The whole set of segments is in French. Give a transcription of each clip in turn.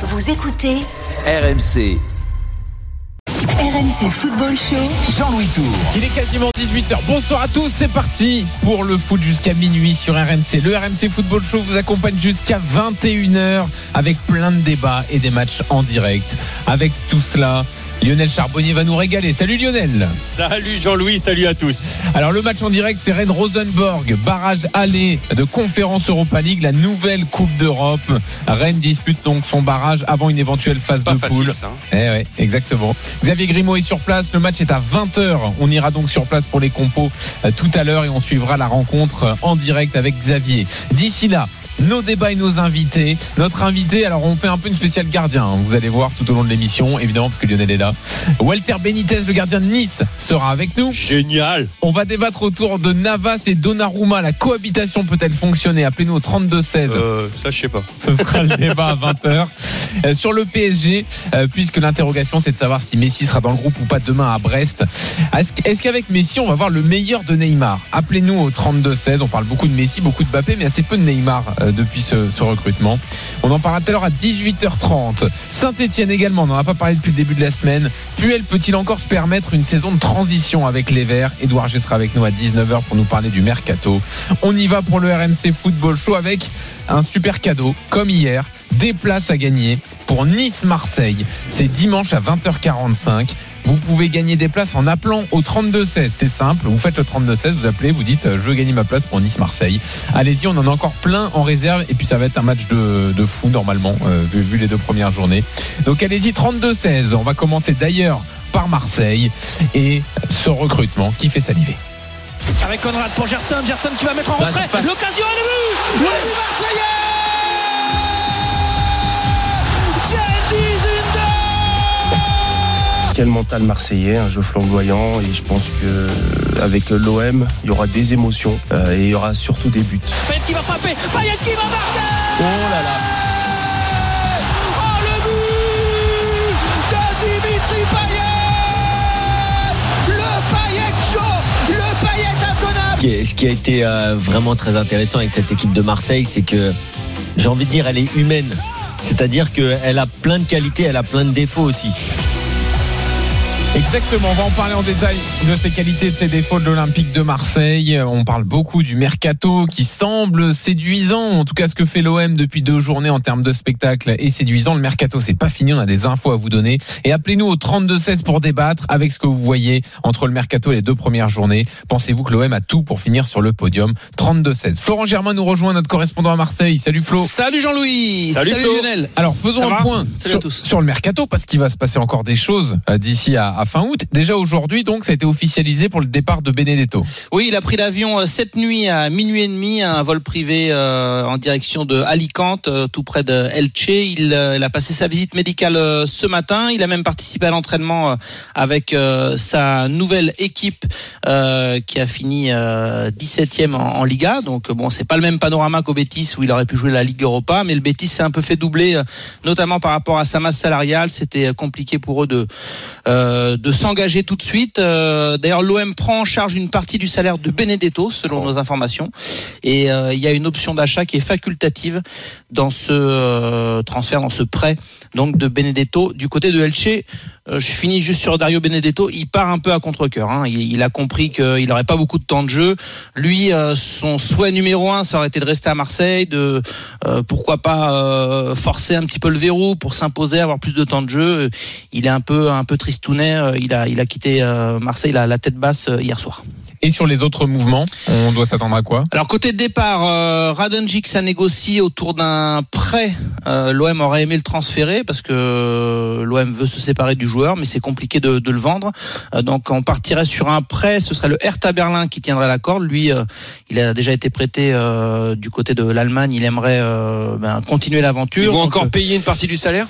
Vous écoutez RMC, RMC Football Show. Jean-Louis Tour. Il est quasiment 18h. Bonsoir à tous, c'est parti pour le foot jusqu'à minuit sur RMC. Le RMC Football Show vous accompagne jusqu'à 21h avec plein de débats et des matchs en direct. Avec tout cela, Lionel Charbonnier va nous régaler. Salut Lionel. Salut Jean-Louis, salut à tous. Alors le match en direct, c'est Rennes Rosenborg, barrage aller de conférence Europa League, la nouvelle Coupe d'Europe. Rennes dispute donc son barrage avant une éventuelle phase Pas de facile poule. ça. hein. Eh ouais, exactement. Xavier Grimaud est sur place. Le match est à 20h. On ira donc sur place pour les compos euh, tout à l'heure et on suivra la rencontre euh, en direct avec Xavier. D'ici là, nos débats et nos invités. Notre invité, alors on fait un peu une spéciale gardien. hein. Vous allez voir tout au long de l'émission, évidemment, parce que Lionel est là. Walter Benitez, le gardien de Nice, sera avec nous. Génial. On va débattre autour de Navas et Donnarumma. La cohabitation peut-elle fonctionner? Appelez-nous au 32-16. Euh, ça je sais pas. Ce sera le débat à 20h. Euh, sur le PSG, euh, puisque l'interrogation c'est de savoir si Messi sera dans le groupe ou pas demain à Brest. Est-ce qu'- est-ce qu'avec Messi, on va voir le meilleur de Neymar? Appelez-nous au 32-16. On parle beaucoup de Messi, beaucoup de Mbappé, mais assez peu de Neymar euh, depuis ce, recrutement. On en parlera tout à l'heure à 18h30. Saint-Etienne également, on n'en a pas parlé depuis le début de la semaine. Puel peut-il encore se permettre une saison de transition avec les Verts? Edouard G avec nous à 19h pour nous parler du mercato. On y va pour le RMC Football Show avec un super cadeau, comme hier, des places à gagner pour Nice-Marseille. C'est dimanche à 20h45. Vous pouvez gagner des places en appelant au 32-16. C'est simple, vous faites le 32-16, vous appelez, vous dites euh, je veux gagner ma place pour Nice-Marseille. Allez-y, on en a encore plein en réserve et puis ça va être un match de, de fou normalement, euh, vu, vu les deux premières journées. Donc allez-y, 32-16. On va commencer d'ailleurs par Marseille et ce recrutement qui fait saliver. avec Conrad pour Gerson, Gerson qui va mettre en retrait, l'occasion est le but Le but marseillais Quel mental marseillais, un jeu flamboyant et je pense que avec l'OM, il y aura des émotions euh, et il y aura surtout des buts. Payet qui va frapper, Payet qui va marquer Oh là là Oh le but de Dimitri Payet Le Payet chaud Le Payet inconnable Ce qui est- ce qui a été euh, vraiment très intéressant avec cette équipe de Marseille, c'est que j'ai envie de dire, elle est humaine. C'est-à-dire qu'elle a plein de qualités, elle a plein de défauts aussi. Exactement, on va en parler en détail de ses qualités, de ses défauts de l'Olympique de Marseille. On parle beaucoup du mercato qui semble séduisant, en tout cas ce que fait l'OM depuis deux journées en termes de spectacle est séduisant. Le mercato, c'est pas fini, on a des infos à vous donner. Et appelez-nous au 32-16 pour débattre avec ce que vous voyez entre le mercato et les deux premières journées. Pensez-vous que l'OM a tout pour finir sur le podium? 32-16. Florent Germain nous rejoint, notre correspondant à Marseille. Salut Flo. Salut Jean-Louis Salut Flo. Lionel Alors faisons un point sur, sur le mercato parce qu'il va se passer encore des choses euh, d'ici à, fin août. Déjà aujourd'hui, donc, ça a été officialisé pour le départ de Benedetto. Oui, il a pris l'avion euh, cette nuit à minuit et demi, un vol privé euh, en direction de Alicante, euh, tout près de Elche. Il, euh, a passé sa visite médicale euh, ce matin. Il a même participé à l'entraînement euh, avec euh, sa nouvelle équipe euh, qui a fini euh, 17e en, en Liga. Donc euh, bon, c'est pas le même panorama qu'au Betis où il aurait pu jouer la Ligue Europa, mais le Betis s'est un peu fait doubler, euh, notamment par rapport à sa masse salariale. C'était euh, compliqué pour eux de euh, de s'engager tout de suite. Euh, D'ailleurs, l'OM prend en charge une partie du salaire de Benedetto, selon nos informations. Et euh, il y a une option d'achat qui est facultative dans ce euh, transfert, dans ce prêt donc de Benedetto du côté de Elche. Euh, je finis juste sur Dario Benedetto. Il part un peu à contre-cœur. hein. Il, a compris qu'il n'aurait pas beaucoup de temps de jeu. Lui, euh, son souhait numéro un, ça aurait été de rester à Marseille, de euh, pourquoi pas euh, forcer un petit peu le verrou pour s'imposer, avoir plus de temps de jeu. Il est un peu un peu tristounet. Euh, Il a il a quitté euh, Marseille la, la tête basse euh, hier soir. Et sur les autres mouvements, on doit s'attendre à quoi? Alors côté de départ, euh, Radonjic ça négocie autour d'un prêt. Euh, L'OM aurait aimé le transférer parce que l'OM veut se séparer du joueur, mais c'est compliqué de, de le vendre. Euh, donc on partirait sur un prêt. Ce serait le Hertha Berlin qui tiendrait la corde. Lui, euh, il a déjà été prêté euh, du côté de l'Allemagne. Il aimerait euh, ben, continuer l'aventure. Ils vont Donc, encore euh, payer une partie du salaire?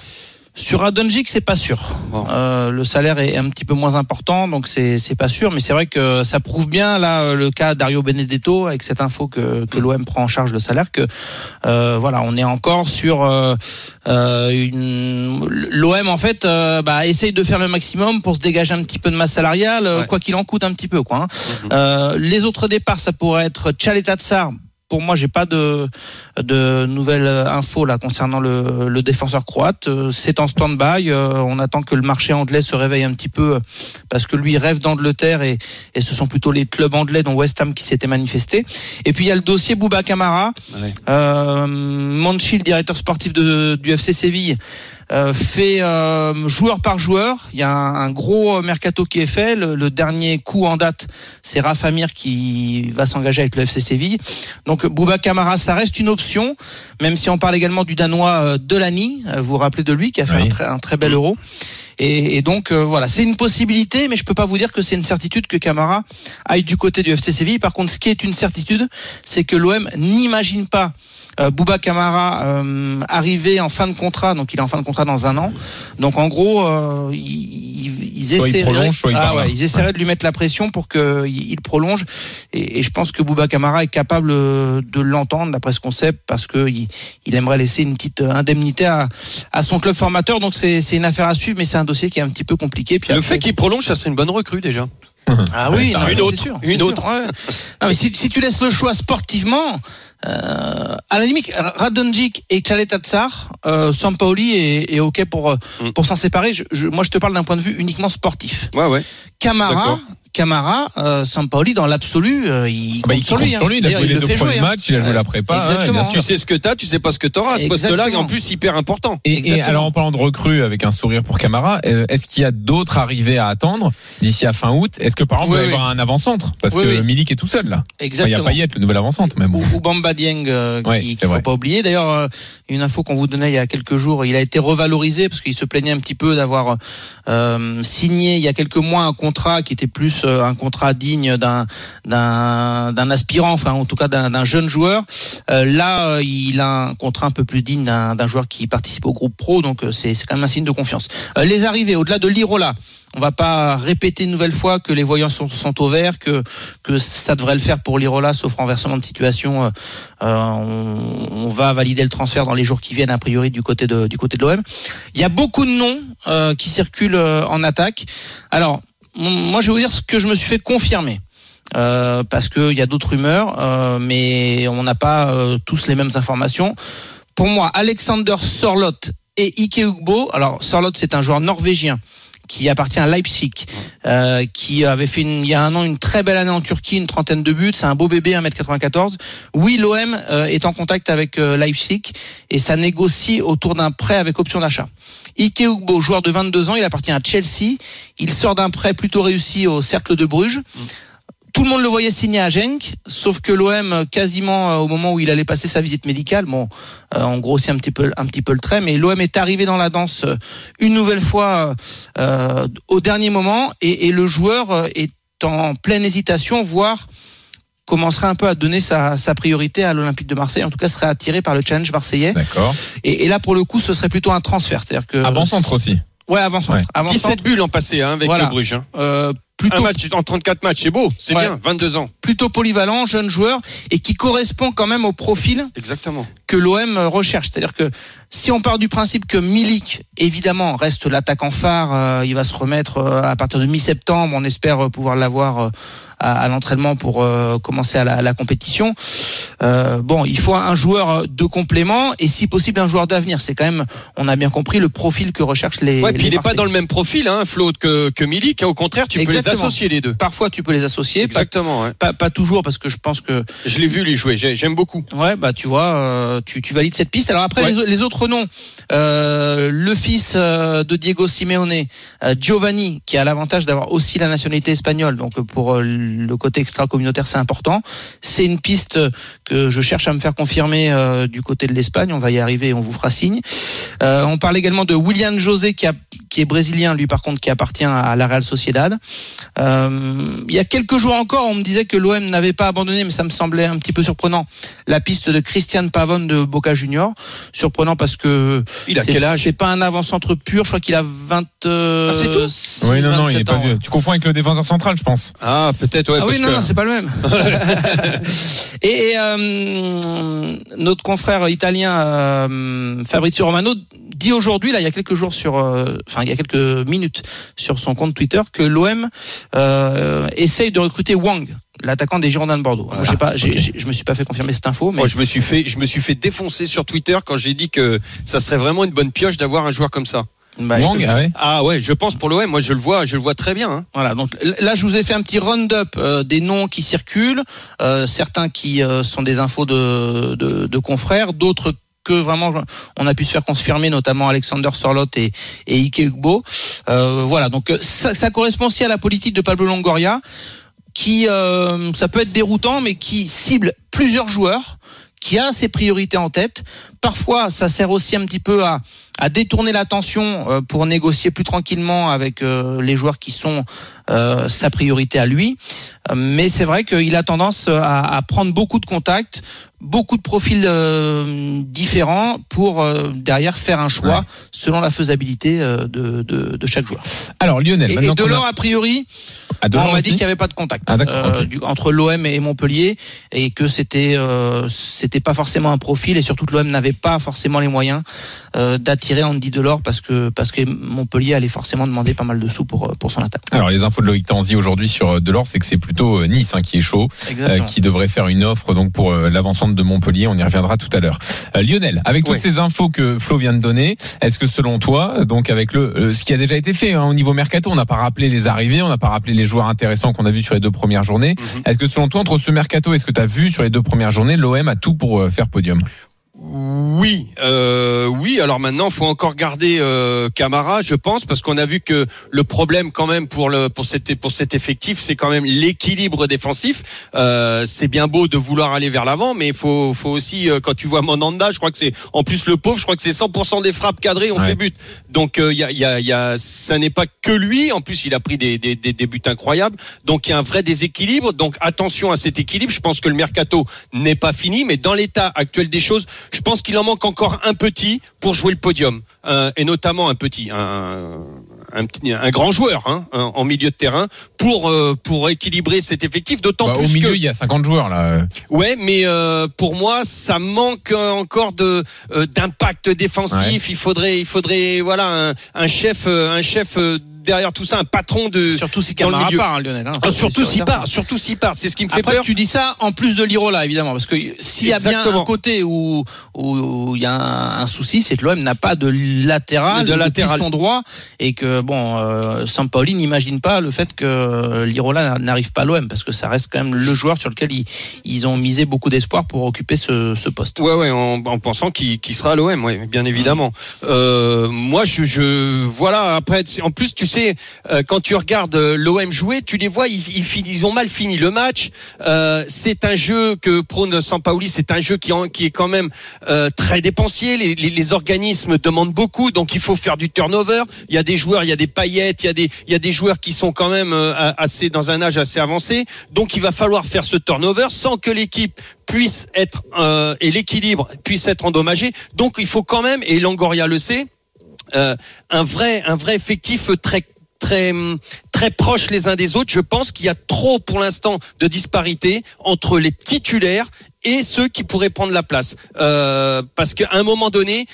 Sur Radonjic, c'est pas sûr. Bon. Euh, le salaire est un petit peu moins important, donc c'est c'est pas sûr. Mais c'est vrai que ça prouve bien là euh, le cas Dario Benedetto avec cette info que que l'OM prend en charge le salaire que euh, voilà on est encore sur euh, une l'OM en fait bah, essaye de faire le maximum pour se dégager un petit peu de masse salariale, Ouais. quoi qu'il en coûte un petit peu quoi. hein. Mhm. Euh, les autres départs, ça pourrait être Tchaleta Tsar pour moi, j'ai pas de, de nouvelles infos là concernant le, le défenseur croate. Euh, C'est en stand-by. Euh, On attend que le marché anglais se réveille un petit peu euh, parce que lui rêve d'Angleterre et, et ce sont plutôt les clubs anglais dont West Ham qui s'étaient manifestés. Et puis il y a le dossier Bouba Camara. Ouais. Euh, le directeur sportif de, du FC Séville, euh, fait euh, joueur par joueur. Il y a un, un gros mercato qui est fait. Le, le dernier coup en date, c'est Rafa Mir qui va s'engager avec le FC Séville. Donc Bouba Camara, ça reste une option, même si on parle également du Danois euh, Delany. Euh, Vous vous rappelez de lui qui a fait Oui. un, très, un très bel euro. Et, et donc euh, voilà, c'est une possibilité, mais je peux pas vous dire que c'est une certitude que Camara aille du côté du FC Séville. Par contre, ce qui est une certitude, c'est que l'OM n'imagine pas euh, Bouba Camara euh, arriver en fin de contrat, donc il est en fin de contrat dans un an. Donc en gros, euh, ils, ils, ils essaieraient, prolonge, ah ouais, ils essaieraient de lui mettre la pression pour qu'il il prolonge. Et, et je pense que Bouba Camara est capable euh, de l'entendre, d'après ce qu'on sait, parce que il, aimerait laisser une petite euh, indemnité à, à son club formateur. Donc c'est c'est une affaire à suivre, mais c'est un dossier qui est un petit peu compliqué. Puis Le après- fait qu'il prolonge, ça serait une bonne recrue déjà. ah oui, non, Une autre, c'est sûr, une autre. Non, mais si, si tu laisses le choix sportivement, euh, à la limite, Radonjic et Khaled Tsar, euh, Sampaoli est, est ok pour euh, Mm. pour s'en séparer. Je, je- moi, je te parle d'un point de vue uniquement sportif. Ouais, ouais. Camara. Camara, euh, Sampaoli dans l'absolu, euh, il Ah bah, compte il sur compte lui. hein. sur lui, il a joué les le deux premiers hein. matchs, il a joué la prépa. Exactement. Tu sais ce que t'as, tu sais pas ce que t'auras. À ce poste-là, Exactement. en plus, hyper important. Et, et Exactement. alors en parlant de recrues avec un sourire pour Camara, euh, est-ce qu'il y a d'autres arrivées à attendre d'ici à fin août? Est-ce que par exemple Oui, il va y oui. avoir un avant-centre? Parce Oui, que oui. Milik est tout seul là. Enfin, il y a Exactement. Payet, le nouvel avant-centre, bon. ou, ou Bamba Dieng euh, Ouais, qu'il faut vrai. pas oublier. D'ailleurs, euh, une info qu'on vous donnait il y a quelques jours, il a été revalorisé parce qu'il se plaignait un petit peu d'avoir signé il y a quelques mois un contrat qui était plus euh, un contrat digne d'un d'un aspirant, enfin en tout cas d'un jeune joueur. Euh, là, euh, il a un contrat un peu plus digne d'un joueur qui participe au groupe pro, donc c'est quand même un signe de confiance. Les arrivées, au-delà de l'Irola. On va pas répéter une nouvelle fois que les voyants sont, au vert, que, que ça devrait le faire pour l'Irola, sauf renversement de situation. on, va valider le transfert dans les jours qui viennent, a priori, du côté de, du côté de l'OM. Il y a beaucoup de noms qui circulent en attaque. Alors, moi, je vais vous dire ce que je me suis fait confirmer. Euh, parce qu'il y a d'autres rumeurs, euh, mais on n'a pas euh, tous les mêmes informations. Pour moi, Alexander Sorlot et Ike Ugbo. Alors, Sorlot, c'est un joueur norvégien qui appartient à Leipzig, euh, qui avait fait une- il y a un an une très belle année en Turquie, une trentaine de buts. C'est un beau bébé, 1m94. Oui, l'OM euh, est en contact avec euh, Leipzig et ça négocie autour d'un prêt avec option d'achat. Ike Ugbo, joueur de 22 ans, il appartient à Chelsea. Il sort d'un prêt plutôt réussi au Cercle de Bruges. Tout le monde le voyait signer à Genk, sauf que l'OM, quasiment euh, au moment où il allait passer sa visite médicale, bon, euh, on grossit un petit peu, un petit peu le trait, mais l'OM est arrivé dans la danse euh, une nouvelle fois euh, au dernier moment, et, et le joueur euh, est en pleine hésitation, voire commencerait un peu à donner sa, sa priorité à l'Olympique de Marseille, en tout cas serait attiré par le challenge marseillais. D'accord. Et, et là, pour le coup, ce serait plutôt un transfert, c'est-à-dire que Avant-centre aussi. Ouais, avant centre. Ouais. Avant 17 buts l'an passé hein, avec Voilà. le Bruges. hein. euh, Un plutôt match en 34 matchs, c'est beau, c'est Ouais. bien, 22 ans. plutôt polyvalent, jeune joueur et qui correspond quand même au profil Exactement. que l'OM recherche. C'est-à-dire que si on part du principe que Milik, évidemment, reste l'attaquant phare, euh, il va se remettre euh, à partir de mi-septembre, on espère euh, pouvoir l'avoir euh, à, à l'entraînement pour euh, commencer à la, la compétition. Euh, bon, il faut un joueur de complément et si possible un joueur d'avenir. C'est quand même, on a bien compris le profil que recherchent les. Ouais, puis les il n'est pas dans le même profil, hein, Flo, que, que Milik. hein. Au contraire, tu peux les associer les deux. Parfois, tu peux les associer. Pas, Exactement. ouais. pas, pas toujours parce que je pense que Je l'ai vu lui jouer, j'ai- j'aime beaucoup. Ouais, bah tu vois, euh, tu, tu valides cette piste. Alors après Ouais. les, au- les autres noms, euh, le fils euh, de Diego Simeone, euh, Giovanni, qui a l'avantage d'avoir aussi la nationalité espagnole, donc pour le côté extra-communautaire c'est important. C'est une piste que je cherche à me faire confirmer euh, du côté de l'Espagne. On va y arriver, on vous fera signe. Euh, on parle également de William José qui, a, qui est brésilien, lui par contre qui appartient à la Real Sociedad. Euh, il y a quelques jours encore, on me disait que l'OM n'avait pas abandonné, mais ça me semblait un petit peu surprenant. La piste de Christian Pavone de Boca Junior, surprenant parce que Il a c'est- quel âge? C'est pas un avant-centre pur, je crois qu'il a 20. Ah, c'est tout? Oui, non, non, il est 27 pas ans. vieux. Tu confonds avec le défenseur central, je pense. Ah, peut-être, ouais. ah oui, non, que- non, c'est pas le même. et et, euh, notre confrère italien euh, Fabrizio Romano dit aujourd'hui, là, il y a quelques jours sur, euh, enfin, il y a quelques minutes sur son compte Twitter, que l'OM essaye de recruter Wang. l'attaquant des Girondins de Bordeaux. Moi, pas, j'ai- je me suis pas fait confirmer cette info, mais Moi, je me suis fait, je me suis fait défoncer sur Twitter quand j'ai dit que ça serait vraiment une bonne pioche d'avoir un joueur comme ça. Bah, Wang, ah ouais. Ah ouais, je pense pour l'OM. Moi, je le vois, je le vois très bien. hein. Voilà, donc là je vous ai fait un petit round-up euh, des noms qui circulent, euh, certains qui euh, sont des infos de, de, de confrères, d'autres que vraiment on a pu se faire confirmer, notamment Alexander Sorlot et, et Ike Ugbo. Euh, voilà, donc ça, ça correspond aussi à la politique de Pablo Longoria, qui euh, ça peut être déroutant, mais qui cible plusieurs joueurs, qui a ses priorités en tête. Parfois, ça sert aussi un petit peu à, à détourner l'attention euh, pour négocier plus tranquillement avec euh, les joueurs qui sont euh, sa priorité à lui. Mais c'est vrai qu'il a tendance à, à prendre beaucoup de contacts, beaucoup de profils euh, différents pour euh, derrière faire un choix Ouais. selon la faisabilité de, de, de chaque joueur. Alors Lionel, Et, Delors, a- a priori, Ah, Delors on m'a dit qu'il n'y avait pas de contact Ah, du- entre l'OM et Montpellier et que c'était c'était pas forcément un profil et surtout que l'OM n'avait pas forcément les moyens d'attirer Andy Delors parce que parce que Montpellier allait forcément demander pas mal de sous pour pour son attaque. Alors les infos de Loïc Tanzi aujourd'hui sur euh, Delors, c'est que c'est plutôt euh, Nice hein, qui est chaud, euh, qui devrait faire une offre donc pour euh, l'avancante de Montpellier. On y reviendra tout à l'heure. Euh, Lionel, avec toutes ces infos que Flo vient de donner, est-ce que selon toi, donc avec le ce qui a déjà été fait hein, au niveau mercato, on n'a pas rappelé les arrivées, on n'a pas rappelé les joueurs intéressants qu'on a vus sur les deux premières journées. Mhm. Est-ce que selon toi, entre ce mercato et ce que tu as vu sur les deux premières journées, l'OM a tout pour faire podium? Oui, euh, oui. Alors maintenant, faut encore garder euh, Camara, je pense, parce qu'on a vu que le problème quand même pour le pour cet pour cet effectif, c'est quand même l'équilibre défensif. Euh, c'est bien beau de vouloir aller vers l'avant, mais il faut faut aussi euh, quand tu vois Monanda, je crois que c'est en plus le pauvre, je crois que c'est 100% des frappes cadrées on Ouais. fait but. Donc il y a il y a y a ça n'est pas que lui. En plus, il a pris des des, des, des buts incroyables. Donc il y a un vrai déséquilibre. Donc attention à cet équilibre. Je pense que le mercato n'est pas fini, mais dans l'état actuel des choses, je pense qu'il en manque encore un petit pour jouer le podium, Euh, et notamment un petit, un, un, petit- un grand joueur hein, en milieu de terrain pour euh, pour équilibrer cet effectif. D'autant Bah, Au plus milieu, que il y a 50 joueurs là. Ouais, mais euh, pour moi, ça manque encore de d'impact défensif. Il faudrait, il faudrait, voilà, un, un chef, un chef derrière tout ça, un patron de. Surtout si Camara part, hein, Lionel. hein, Ah, surtout s'il part, surtout s'il part. C'est ce qui me fait Après, peur. tu dis ça en plus de Lirola, évidemment, parce que s'il y a bien un côté où où il y a un, un souci, c'est que l'OM n'a pas de latéral, De latéral. piston droit, et que bon, euh, Sampaoli n'imagine pas le fait que Lirola n'arrive pas à l'OM, parce que ça reste quand même le joueur sur lequel ils, ils ont misé beaucoup d'espoir pour occuper ce, ce poste. Ouais, ouais, en, en pensant qu'il sera à l'OM, ouais, bien évidemment. Euh, moi, je, je, voilà. Après, en plus, tu sais, euh, quand tu regardes euh, l'OM jouer, tu les vois, ils, ils, ils ont mal fini le match. Euh, c'est un jeu que prône Sampaoli, c'est un jeu qui, qui est quand même euh, très dépensier. Les, les, les organismes demandent beaucoup, donc il faut faire du turnover. Il y a des joueurs, il y a des paillettes, il y a des, il y a des joueurs qui sont quand même euh, assez dans un âge assez avancé. Donc, il va falloir faire ce turnover sans que l'équipe puisse être euh, et l'équilibre puisse être endommagé. Donc il faut quand même, et Longoria le sait, euh, un vrai effectif très très très proches les uns des autres. Je pense qu'il y a trop pour l'instant de disparité entre les titulaires et ceux qui pourraient prendre la place. Euh, parce qu'à un moment donné,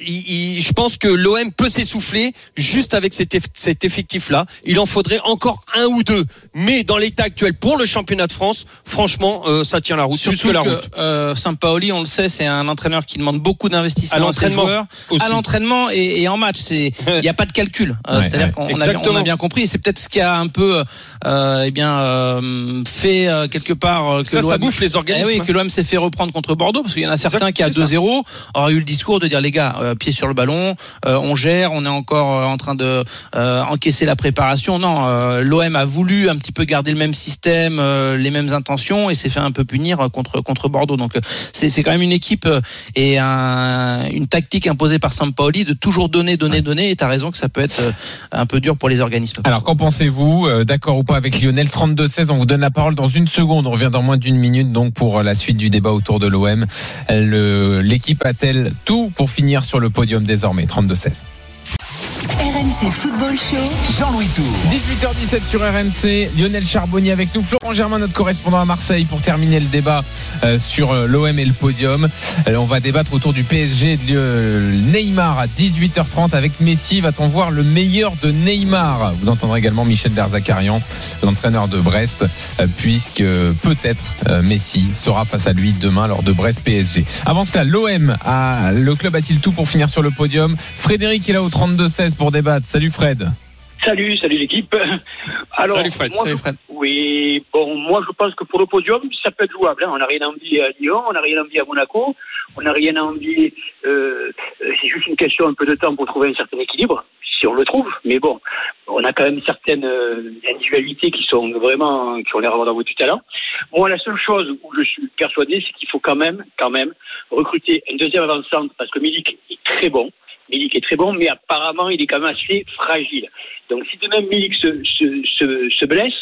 il- il- je pense que l'OM peut s'essouffler juste avec cet, eff- cet effectif-là. Il en faudrait encore un ou deux. Mais dans l'état actuel, pour le championnat de France, franchement, euh, ça tient la route. plus Surtout que la que route. euh, Sampaoli, on le sait, c'est un entraîneur qui demande beaucoup d'investissement à, l'entraînement à l'entraînement et, et en match. Il n'y a pas de calcul. Euh, Ouais, C'est-à-dire ouais. qu'on on a, bien- on Exactement. a bien compris. C'est peut-être ce qui a un peu, euh, eh bien, euh, fait euh, quelque part euh, que Ça, bouffe les eh organismes. oui, que l'OM s'est fait reprendre contre Bordeaux parce qu'il y en a certains qui à c'est ça. 2-0 auraient eu le discours de dire les gars, euh, pied sur le ballon, euh, on gère, on est encore euh, en train de euh, encaisser la préparation. Non, euh, l'OM a voulu un petit peu garder le même système, euh, les mêmes intentions et s'est fait un peu punir euh, contre contre Bordeaux. Donc euh, c'est quand même une équipe euh, et un- une tactique imposée par Sampaoli de toujours donner, donner, donner. Et t'as raison que ça peut être euh, un peu dur pour les organismes. Alors qu'en pensez-vous Euh, D'accord ou pas avec Lionel? 32-16, on vous donne la parole dans une seconde. On revient dans moins d'une minute donc pour la suite du débat autour de l'OM. L'équipe a-t-elle tout pour finir sur le podium désormais 32-16. RMC. Football Show. Jean-Louis Tour. 18h17 sur RMC, Lionel Charbonnier avec nous, Florent Germain, notre correspondant à Marseille, pour terminer le débat euh, sur euh, l'OM et le podium. Alors, on va débattre autour du PSG de euh, Neymar à 18h30 avec Messi. Va-t-on voir le meilleur de Neymar? Vous entendrez également Michel Berzakarian, l'entraîneur de Brest, euh, puisque euh, peut-être euh, Messi sera face à lui demain lors de Brest PSG. Avant cela, l'OM, le club a-t-il tout pour finir sur le podium? Frédéric est là au 32-16 pour débattre. Salut Fred. Salut, salut l'équipe. Alors, Salut Fred. moi, Salut je- Fred. Oui, bon, moi je pense que pour le podium, ça peut être jouable. hein. On n'a rien envie à Lyon, on n'a rien envie à Monaco, on n'a rien envie. Euh, euh, c'est juste une question un peu de temps pour trouver un certain équilibre, si on le trouve. Mais bon, on a quand même certaines euh, individualités qui sont vraiment, qui ont l'air d'avoir du talent. Moi, la seule chose où je suis persuadé, c'est qu'il faut quand même, quand même, recruter un deuxième avant-centre parce que Milik est très bon. Milik est très bon, mais apparemment, il est quand même assez fragile. Donc, si demain Milik se, se, se, se blesse,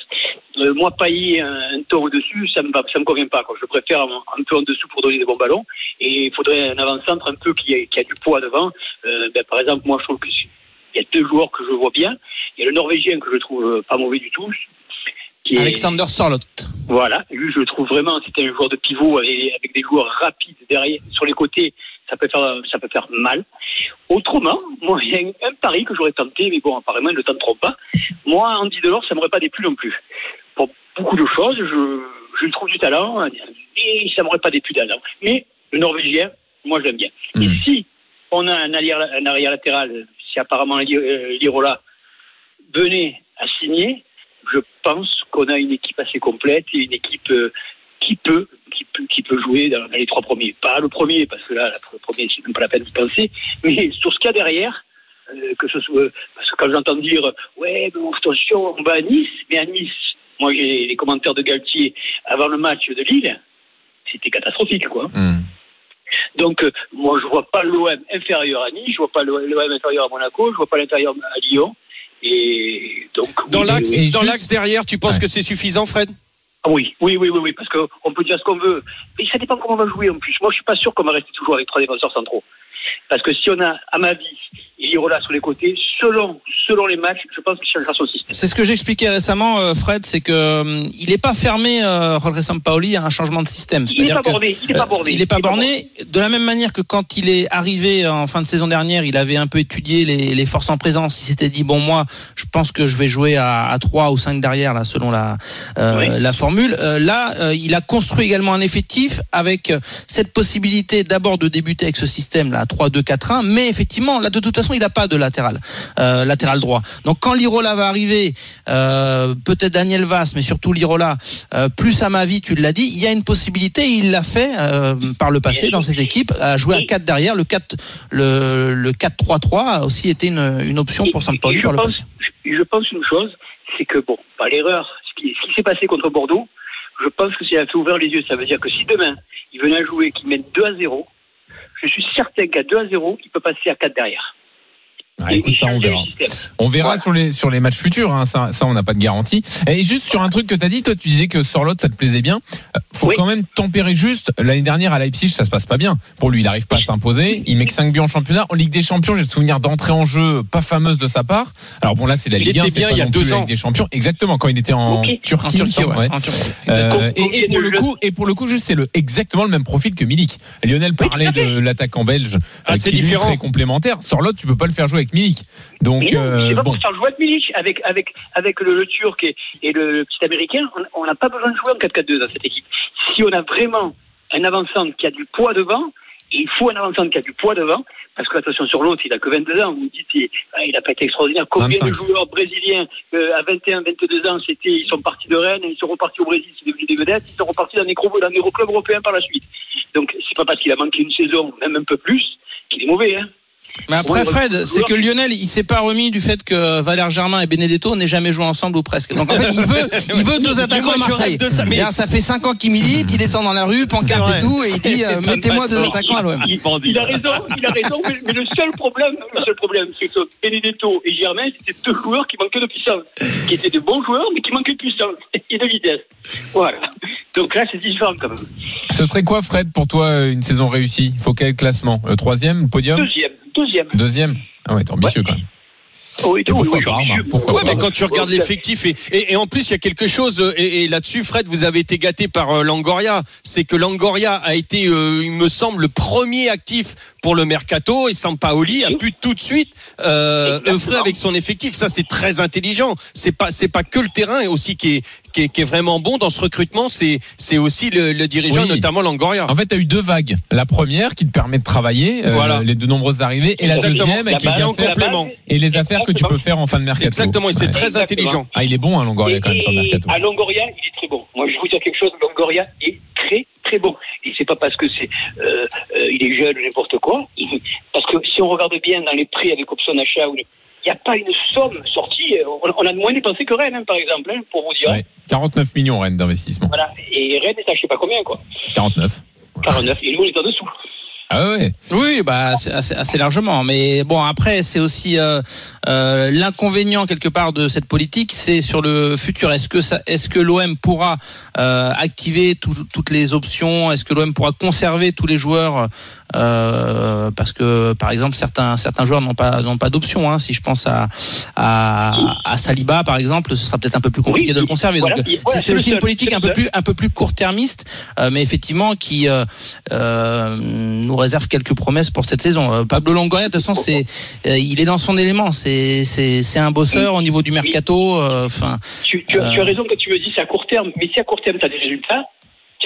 euh, moi, pailler un, un ton au-dessus, ça me va, ça me convient pas. Quoi. Je préfère un, un peu en dessous pour donner des bons ballons. Et il faudrait un avant-centre un peu qui, a- qui a du poids devant. Euh, ben, par exemple, moi, je trouve que il y a deux joueurs que je vois bien. Il y a le Norvégien que je trouve euh, pas mauvais du tout. Qui est- Alexander Sorlot. voilà, lui je le trouve vraiment, c'était un joueur de pivot avec, avec des joueurs rapides derrière, sur les côtés, ça peut faire, ça peut faire mal. Autrement, moi il y a un, un pari que j'aurais tenté, mais bon apparemment il ne tente trop pas. Moi Andy Delors, ça m'aurait pas déplu non plus. Pour beaucoup de choses, je, je trouve du talent, et ça m'aurait pas déplu talent. Mais le Norvégien, moi je l'aime bien. Et Mm. si on a un arrière, un arrière latéral, si apparemment euh, Lirola venait à signer, je pense qu'on a une équipe assez complète et une équipe euh, qui peut, qui peut, qui peut jouer dans, les trois premiers. Pas le premier, parce que là, le premier, c'est même pas la peine d'y penser, mais sur ce qu'il y a derrière, euh, que ce soit, parce que quand j'entends dire, ouais, mais attention, on va à Nice, mais à Nice, moi j'ai les commentaires de Galtier avant le match de Lille, c'était catastrophique, quoi. Hmm. Donc, euh, moi, je vois pas l'OM inférieur à Nice, je vois pas l'OM inférieur à Monaco, je vois pas l'intérieur à Lyon. Et donc, Dans oui, l'axe, oui, Et dans juste- l'axe derrière, tu penses Ouais. que c'est suffisant, Fred? Ah oui, oui, oui, oui, oui, parce qu'on peut dire ce qu'on veut. Mais ça dépend comment on va jouer en plus. Moi, je suis pas sûr qu'on va rester toujours avec trois défenseurs centraux. Parce que si on a, à ma vie, Lirola sur les côtés, selon, selon les matchs, je pense qu'il changera son système. C'est ce que j'expliquais récemment, euh, Fred, c'est que euh, il n'est pas fermé, euh, Jorge Sampaoli, à un changement de système. Il n'est pas borné, il n'est pas euh, borné. il n'est pas borné. De la même manière que quand il est arrivé en fin de saison dernière, il avait un peu étudié les, les forces en présence. Il s'était dit bon moi, je pense que je vais jouer à, à 3 ou 5 derrière là, selon la euh, Oui. la formule. Euh, là, euh, il a construit également un effectif avec euh, cette possibilité d'abord de débuter avec ce système là 3-2-4-1, mais effectivement là de toute façon il n'a pas de latéral euh, latéral droit. Donc quand Lirola va arriver, euh, peut-être Daniel Vass, mais surtout Lirola, euh, plus à ma vie, tu l'as dit, il y a une possibilité, il l'a fait euh, par le passé dans ses équipes, à jouer à 4 derrière, le 4 le, le 4-3-3 a aussi été une, une option pour Sampaoli par le pense, passé. je, pense une chose, c'est que bon, pas l'erreur, ce qui, ce qui s'est passé contre Bordeaux, je pense que ça a fait ouvrir les yeux. Ça veut dire que si demain, il venait à jouer, qu'il mène 2 à 0, je suis certain qu'à 2 à 0, il peut passer à 4 derrière. Ah, écoute, ça, on verra. le système. On verra Voilà. sur les sur les matchs futurs, hein, ça, ça on n'a pas de garantie. Et juste sur un truc que tu as dit, toi tu disais que Sorlot ça te plaisait bien. Euh, Faut Oui. quand même tempérer juste. L'année dernière à Leipzig ça se passe pas bien. Pour lui il arrive pas à s'imposer. Il met que 5 buts en championnat. En Ligue des Champions j'ai le souvenir d'entrée en jeu pas fameuse de sa part. Alors bon là c'est la Il Ligue 1, était c'est bien il y a deux ans. Ligue des Champions. Exactement quand il était en. Turquie. En il me Turquie, semble, ouais, ouais. en Turquie. Euh, et, pour le coup, et pour le coup, juste c'est le exactement le même profil que Milik. Lionel parlait de l'attaquant belge, Ah, euh, c'est différent. serait complémentaire. Sorlot, tu peux pas le faire jouer avec Milik. Donc Mais non, euh, c'est pas bon, pour faire jouer avec Milic, avec, avec, avec le, le Turc et, et le petit Américain, on- n'a pas besoin de jouer en 4-4-2 dans cette équipe. Si on a vraiment un avant-centre qui a du poids devant, il faut un avant-centre qui a du poids devant, parce que attention sur l'autre, il a que 22 ans, vous me dites, il, ah, il a pas été extraordinaire. Combien 25. de joueurs brésiliens euh, à 21, 22 ans, c'était, ils sont partis de Rennes, ils sont repartis au Brésil, c'est devenu des vedettes, ils sont repartis dans des dans des clubs européens par la suite. Donc c'est pas parce qu'il a manqué une saison, même un peu plus, qu'il est mauvais, hein. Mais après, Fred, c'est que Lionel, il s'est pas remis du fait que Valère Germain et Benedetto n'aient jamais joué ensemble ou presque. Donc en fait, il veut, il veut deux attaquants à Marseille. de ça, mais- ça fait 5 ans qu'il milite, il descend dans la rue, pancarte et tout, et il dit euh, mettez-moi deux attaquants à l'OM. Il, il a raison, il a raison, mais, mais le seul problème, le seul problème, c'est que Benedetto et Germain, c'était deux joueurs qui manquaient de puissance, qui étaient de bons joueurs, mais qui manquaient de puissance et de vitesse. Voilà. Donc là, c'est différent quand même. ce serait quoi, Fred, pour toi une saison réussie? Il faut quel classement? Le troisième, le podium, Deuxième, deuxième. deuxième. Ah ouais, t'es ambitieux quand même. Oui, Et pourquoi oui, pas, oui, Marc, je- pourquoi Ouais, pas. mais quand tu regardes l'effectif et, et, et en plus il y a quelque chose euh, et, et là-dessus Fred vous avez été gâté par euh, Langoria c'est que Langoria a été euh, il me semble le premier actif pour le mercato et Sampaoli a pu tout de suite euh, œuvrer avec son effectif ça c'est très intelligent c'est pas c'est pas que le terrain aussi qui est qui est, qui est vraiment bon dans ce recrutement c'est c'est aussi le, le dirigeant Oui. notamment Langoria En fait, tu as eu deux vagues. La première qui te permet de travailler, euh, Voilà. les deux nombreuses arrivées, et la deuxième La qui base, vient en complément. et les affaires que tu peux faire en fin de mercato. exactement et c'est Ouais. très Exactement. intelligent Ah, il est bon, hein, Longoria, quand même, sur le mercato. à Longoria, il est très bon. Moi, je vais vous dire quelque chose. Longoria est très, bon. Et c'est pas parce que c'est, euh, euh, il est jeune ou n'importe quoi. Parce que si on regarde bien dans les prix avec option d'achat, il n'y a pas une somme sortie. On, on a moins dépensé que Rennes, hein, par exemple, hein, pour vous dire. Ouais. 49 millions, Rennes, d'investissement. Voilà. Et Rennes est à je sais pas combien, quoi. 49. 49. Et nous, on est en dessous. Ah. Oui, bah assez, largement. Mais bon, après, c'est aussi euh, euh, l'inconvénient quelque part de cette politique, c'est sur le futur. Est-ce que est-ce que l'OM pourra euh, activer tout- toutes les options? Est-ce que l'OM pourra conserver tous les joueurs euh, Parce que, par exemple, certains certains joueurs n'ont pas n'ont pas d'option. Hein. Si je pense à, à à Saliba, par exemple, ce sera peut-être un peu plus compliqué Oui, de le conserver. voilà. Donc, Ouais, c'est- aussi une politique un peu plus un peu plus court-termiste, euh, mais effectivement qui euh, euh, nous réserve quelques promesses pour cette saison. Euh, Pablo Longoria, de toute façon, c'est euh, il est dans son élément. C'est c'est c'est un bosseur au niveau du mercato. euh, Enfin, Tu, tu, as- tu Euh. as raison quand tu me dis c'est à court terme. Mais si à court terme, tu as des résultats,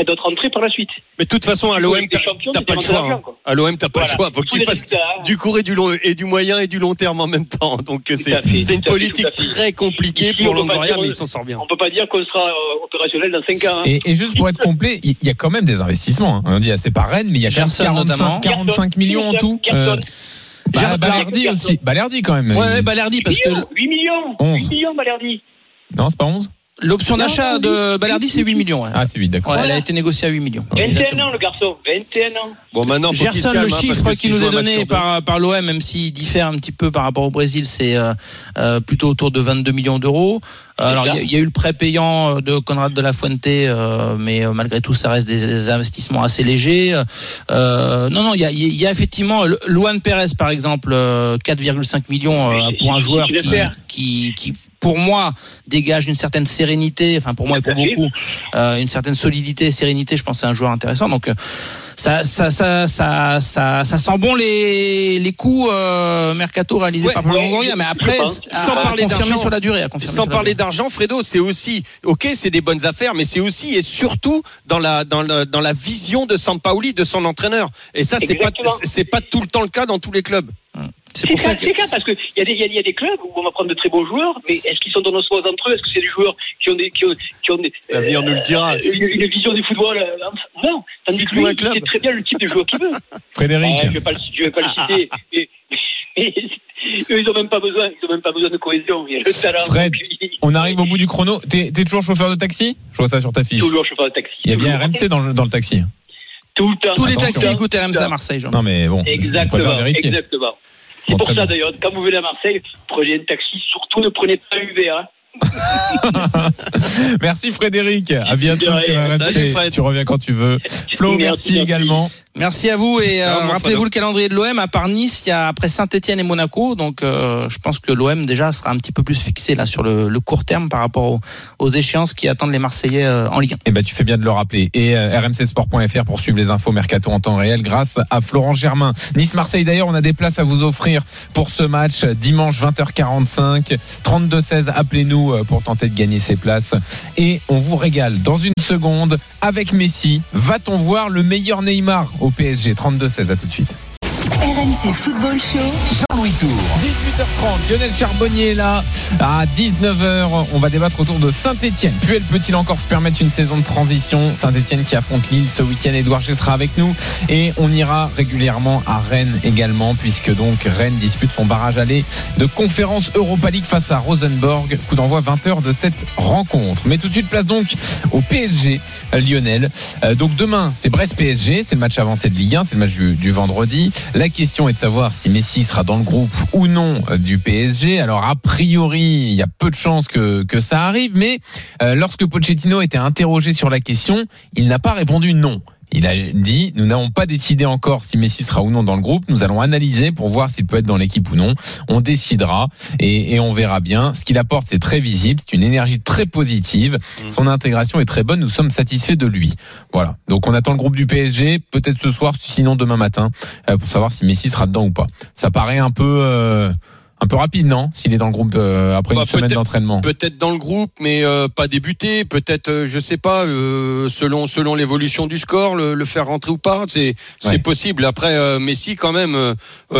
d'autres entrées par la suite. mais de toute façon à l'OM des t'as pas le choix hein. à l'OM t'as pas Voilà. le choix faut que tu fasses résultats. du court et du long et du moyen et du long terme en même temps. Donc c'est une politique très compliquée pour Longoria, mais il s'en sort bien. On peut pas dire qu'on sera euh, opérationnel dans 5 ans. hein. Et, juste pour être complet, il y a quand même des investissements. hein. On dit, ah, c'est pas Rennes, mais il y a quand même Gerson 45, notamment. 45 millions en tout. Bah. Balerdi aussi. Balerdi quand même. ouais, Balerdi, parce que 8 millions 11. 8 millions, Balerdi. Non, c'est pas 11 l'option d'achat de Balerdi, c'est 8 millions. ouais. Ah, c'est 8, d'accord. Ouais, elle a été négociée à 8 millions. 21 Exactement. ans, le garçon. 21 ans. Bon maintenant faut qu'il se Gerson, calme, le hein, parce chiffre que qui s'il nous joue est un match donné sur deux- par, par l'OM, même s'il diffère un petit peu par rapport au Brésil, c'est euh, euh, plutôt autour de 22 millions d'euros. Euh, Alors, il y, a- il y a eu le prêt payant euh, de Conrad de la Fuente, euh, mais euh, malgré tout, ça reste des, des investissements assez légers. Euh, non, non, il y a, il y a effectivement le- Luan Perez, par exemple, euh, 4,5 millions euh, Mais pour un c'est- joueur qui, qui, qui, pour moi, dégage une certaine sérénité. Enfin, pour moi et pour beaucoup, euh, une certaine solidité et sérénité. Je pense que c'est un joueur intéressant. Donc, euh, ça, ça, ça, ça, ça, ça sent bon les, les coups euh, mercato réalisés Ouais, par Pablo Longoria, mais après, Sans à parler d'argent. sur la durée, à confirmer Sans parler d'argent, Fredo, c'est aussi, ok, c'est des bonnes affaires, mais c'est aussi et surtout dans la, dans la, dans la vision de Sampaoli, de son entraîneur. Et ça, c'est pas, c'est pas tout le temps le cas dans tous les clubs. C'est C'est pour ça ça, que c'est ça, parce qu'il y, a des- il y, a- il y a des clubs où on va prendre de très bons joueurs, mais est-ce qu'ils sont dans nos choix entre eux? Est-ce que c'est des joueurs qui ont des. Qui ont, qui ont des L'avenir nous le dira. euh, Si- une, une vision du football euh, Non, tandis que lui, club. il sait très bien le type de joueur qu'il veut. Frédéric. Ah, je ne vais pas le, je vais pas le citer. mais- mais eux, ils n'ont même pas besoin, ils ont même pas besoin de cohésion. Il y a le talent. Fred, donc, On arrive au bout du chrono. T'es toujours chauffeur de taxi? Je vois ça sur ta fiche. Toujours chauffeur de taxi. Il y a bien. RMC dans le, dans le taxi. Tout le temps. tous les taxis écoutent RMC à Marseille, Jean. Non, mais bon. Exactement, exactement. C'est pour ça d'ailleurs, quand vous venez à Marseille, prenez un taxi, surtout ne prenez pas Uber. Hein. Merci Frédéric. À bientôt sur. RMC. Salut, Fred. Tu reviens quand tu veux. Flo, merci, Merci, merci. également. Merci à vous et euh, rappelez-vous le calendrier de l'OM. À part Nice, il y a après Saint-Etienne et Monaco. Donc euh, je pense que l'OM déjà sera un petit peu plus fixé là sur le, le court terme par rapport aux, aux échéances qui attendent les Marseillais euh, en Ligue 1. Eh ben, tu fais bien de le rappeler. Et euh, rmcsport.fr pour suivre les infos mercato en temps réel grâce à Florent Germain. Nice-Marseille d'ailleurs, on a des places à vous offrir pour ce match dimanche 20h45. 32-16, appelez-nous euh, pour tenter de gagner ces places. Et on vous régale dans une seconde avec Messi. Va-t-on voir le meilleur Neymar au PSG 32-16, à tout de suite. RMC Football Show. Jean-Louis Tour. 18h30, Lionel Charbonnier est là. À 19h, on va débattre autour de Saint-Etienne. Puel peut-il encore se permettre une saison de transition? Saint-Etienne qui affronte Lille ce week-end. Edouard G sera avec nous. Et on ira régulièrement à Rennes également, puisque donc Rennes dispute son barrage aller de conférence Europa League face à Rosenborg. Coup d'envoi 20h de cette rencontre. Mais tout de suite, place donc au PSG Lionel. Euh, donc demain, c'est Brest-PSG. C'est le match avancé de Ligue 1. C'est le match du, du vendredi. La question est de savoir si Messi sera dans le groupe ou non euh, du PSG. Alors a priori, il y a peu de chances que, que ça arrive, mais euh, lorsque Pochettino était interrogé sur la question, il n'a pas répondu non. Il a dit Nous n'avons pas décidé encore si Messi sera ou non dans le groupe. Nous allons analyser pour voir s'il peut être dans l'équipe ou non. On décidera et, et on verra bien. Ce qu'il apporte, c'est très visible. C'est une énergie très positive. Mm. Son intégration est très bonne. Nous sommes satisfaits de lui. Voilà. Donc on attend le groupe du PSG, peut-être ce soir, sinon demain matin, euh, pour savoir si Messi sera dedans ou pas. Ça paraît un peu. euh, un peu rapide, non S'il est dans le groupe euh, après Bah, une semaine peut-être- d'entraînement. Peut-être dans le groupe, mais euh, pas débuté. Peut-être, euh, je sais pas, euh, selon selon l'évolution du score, le, le faire rentrer ou pas, c'est Ouais. possible. Après, euh, Messi, quand même,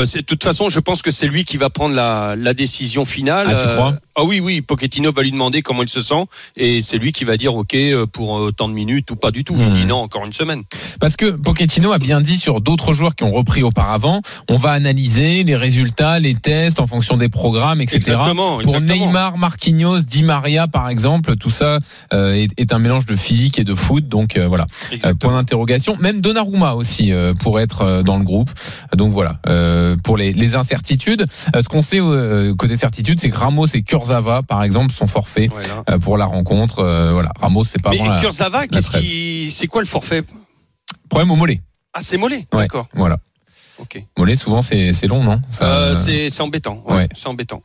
c'est de toute façon, je pense que c'est lui qui va prendre la, la décision finale. Ah, tu crois? Ah oui, oui. Pochettino va lui demander comment il se sent, et c'est lui qui va dire OK euh, pour euh, tant de minutes ou pas du tout. Il Mhm. dit non, encore une semaine. Parce que Pochettino a bien dit sur d'autres joueurs qui ont repris auparavant, on va analyser les résultats, les tests en fonction des programmes, etc. Exactement. Pour exactement. Neymar, Marquinhos, Di Maria, par exemple, tout ça euh, est, est un mélange de physique et de foot. Donc euh, voilà, Euh, point d'interrogation. Même Donnarumma aussi euh, pour être euh, dans le groupe. Donc voilà, euh, pour les, les incertitudes. Euh, ce qu'on sait euh, côté certitude, c'est que Ramos et Kurzawa, par exemple, sont forfaits Voilà. euh, pour la rencontre. Euh, voilà, Ramos, c'est pas Mais Kurzawa, qu'est-ce qui, c'est quoi le forfait? Problème au mollet. Ah, c'est mollet. Ouais. D'accord. Voilà, Ok. mollet souvent c'est c'est long, non? Ça- Euh, c'est c'est embêtant. Ouais, ouais. C'est embêtant.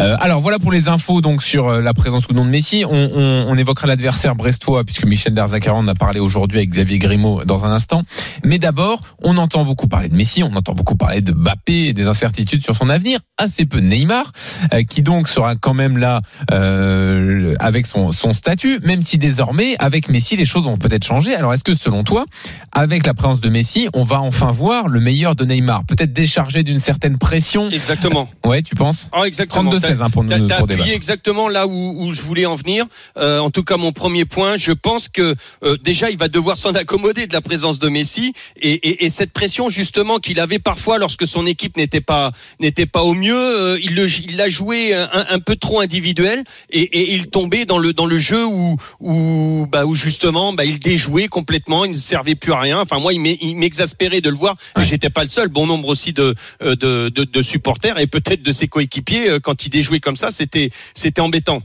Euh, alors voilà pour les infos donc sur euh, la présence ou non de Messi. On, on, on évoquera l'adversaire brestois puisque Michel Derzakaran en a parlé aujourd'hui avec Xavier Grimaud dans un instant. Mais d'abord, on entend beaucoup parler de Messi, on entend beaucoup parler de Mbappé et des incertitudes sur son avenir. Assez peu de Neymar, euh, qui donc sera quand même là euh, avec son, son statut, même si désormais avec Messi les choses vont peut-être changer. Alors est-ce que selon toi, avec la présence de Messi, on va enfin voir le meilleur de Neymar, peut-être déchargé d'une certaine pression Exactement. Ouais, tu penses Ah, exactement. 32-16 hein, pour nous T'as appuyé exactement là où, où je voulais en venir. Euh, en tout cas, mon premier point, je pense que euh, déjà, il va devoir s'en accommoder de la présence de Messi et, et, et cette pression justement qu'il avait parfois lorsque son équipe n'était pas n'était pas au mieux. euh, il l'a joué un, un peu trop individuel et, et il tombait dans le dans le jeu où où bah où justement bah il déjouait complètement, il ne servait plus à rien. Enfin moi, il m'exaspérait de le voir. Et Ouais. j'étais pas le seul. Bon nombre aussi de euh, de, de, supporters et peut-être de ses coéquipiers euh, quand il déjouait comme ça, c'était c'était embêtant.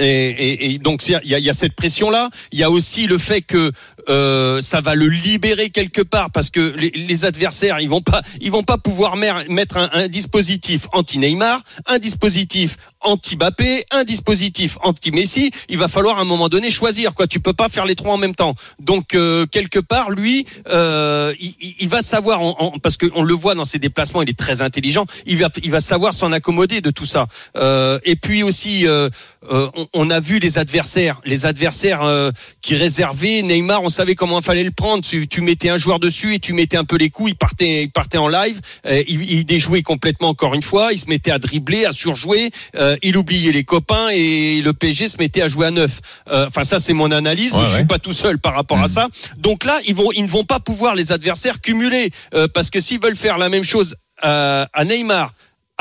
Et, donc il y a, il y a cette pression là. Il y a aussi le fait que euh, ça va le libérer quelque part parce que les, les adversaires ils vont pas ils vont pas pouvoir mettre un, un dispositif anti Neymar, un dispositif anti Mbappé, un dispositif anti Messi. Il va falloir à un moment donné choisir quoi. Tu peux pas faire les trois en même temps. Donc euh, quelque part lui euh, il, il- va savoir en- en- parce qu'on le voit dans ses déplacements il est très intelligent. Il va il va savoir s'en accommoder de tout ça. Euh, et puis aussi euh, euh, on, on a vu les adversaires, les adversaires qui réservaient Neymar, on savait comment il fallait le prendre. Tu, tu mettais un joueur dessus et tu mettais un peu les coups. Il partait, il partait en live. Euh, il, il déjouait complètement encore une fois. Il se mettait à dribbler, à surjouer. Euh, il oubliait les copains et le PSG se mettait à jouer à neuf. Euh, Enfin ça c'est mon analyse. Ouais, mais Je suis pas tout seul par rapport à ça. Donc là ils vont, ils ne vont pas pouvoir les adversaires cumuler parce que s'ils veulent faire la même chose à Neymar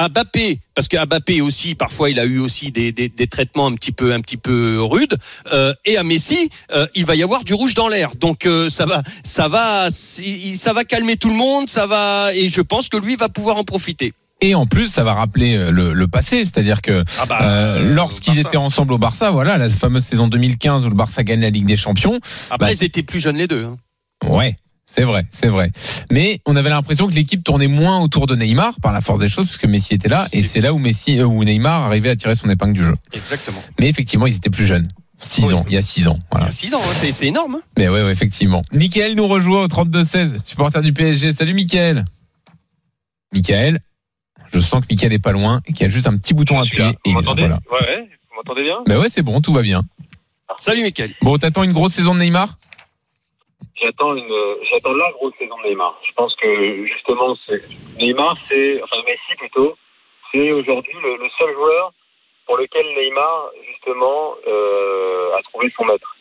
Mbappé, parce qu'à Mbappé aussi, parfois, il a eu aussi des, des, des traitements un petit peu, un petit peu rudes, euh, et à Messi, euh, il va y avoir du rouge dans l'air. Donc euh, ça va, ça va, ça va calmer tout le monde, ça va, et je pense que lui va pouvoir en profiter. Et en plus, ça va rappeler le, le passé, c'est-à-dire que Ah bah, euh, lorsqu'ils étaient ensemble au Barça, voilà, la fameuse saison 2015 où le Barça gagne la Ligue des Champions. Après, bah, ils étaient plus jeunes les deux. hein. Ouais, c'est vrai, c'est vrai. Mais on avait l'impression que l'équipe tournait moins autour de Neymar par la force des choses, puisque Messi était là, et C'est- là où Messi, euh, où Neymar arrivait à tirer son épingle du jeu. Exactement. Mais effectivement, ils étaient plus jeunes. 6 Oui. ans, il y a 6 ans. Il y Voilà. a 6 ans, hein, c'est- énorme. hein. Mais ouais, ouais, effectivement. Michael nous rejoint au 32-16, supporter du PSG. Salut Michael. Michael, je sens que Michael est pas loin et qu'il y a juste un petit bouton à appuyer. Vous et m'entendez? voilà. Ouais, ouais. Vous m'entendez bien? Ben ouais, c'est bon, tout va bien. Salut, Michael. Bon, t'attends une grosse saison de Neymar? J'attends la grosse saison de Neymar. Je pense que justement, Neymar, c'est enfin Messi plutôt, c'est aujourd'hui le, seul joueur pour lequel Neymar justement euh, a trouvé son maître.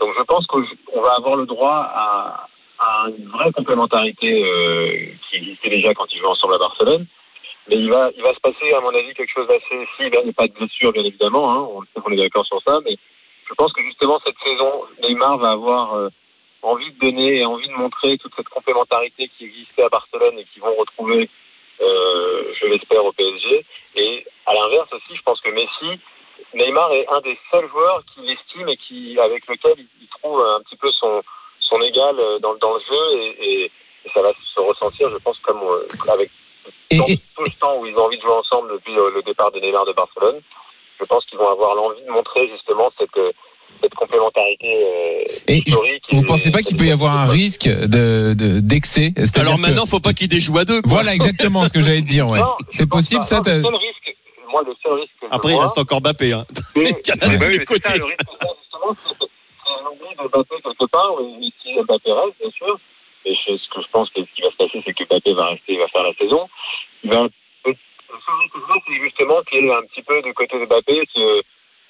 Donc je pense qu'on va avoir le droit à, une vraie complémentarité euh, qui existait déjà quand ils jouaient ensemble à Barcelone. Mais il va, il va se passer, à mon avis, quelque chose d'assez. Si, il n'y a pas de blessure, bien évidemment, hein, on, on est d'accord sur ça, mais je pense que justement, cette saison, Neymar va avoir euh, envie de donner et envie de montrer toute cette complémentarité qui existait à Barcelone et qui vont retrouver, euh, je l'espère, au PSG. Et à l'inverse aussi, je pense que Messi, Neymar est un des seuls joueurs qui l'estime et qui, avec lequel il, trouve un petit peu son, son égal euh, dans, dans le jeu et, et- et ça va se ressentir, je pense, comme euh, avec Et, dans et- tout le temps où ils ont envie de jouer ensemble depuis euh, le départ de Neymar de Barcelone. Je pense qu'ils vont avoir l'envie de montrer justement cette, cette complémentarité euh, Et historique. vous et- pensez pas qu'il peut y avoir un risque de de- d'excès? C'est-à-dire Alors que- maintenant, faut pas qu'il déjoue à deux. quoi. Voilà exactement ce que j'allais te dire. Ouais. C'est possible pas. ça Non, le seul risque, moi, le seul risque que je Après, il vois, reste encore Bappé. Hein. c'est- Il y en a Ouais. de mais côtés. ça, le risque, justement, c'est c'est un oubli de Mbappé quelque part, si Mbappé reste, bien sûr, et je- ce que je pense que ce qui va se passer, c'est que Mbappé va rester, il va faire la saison. Il va, le seul risque que je vois, c'est justement qu'il y ait un petit peu du côté de Mbappé, ce-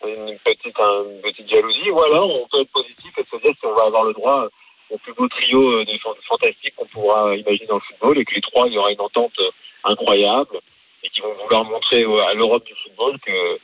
une petite, un- une petite jalousie, ou alors on peut être positif et se dire qu'on va avoir le droit au plus beau trio euh, de fan- fantastique qu'on pourra imaginer dans le football, et que les trois, il y aura une entente euh, incroyable, et qui vont vouloir montrer euh, à l'Europe du football que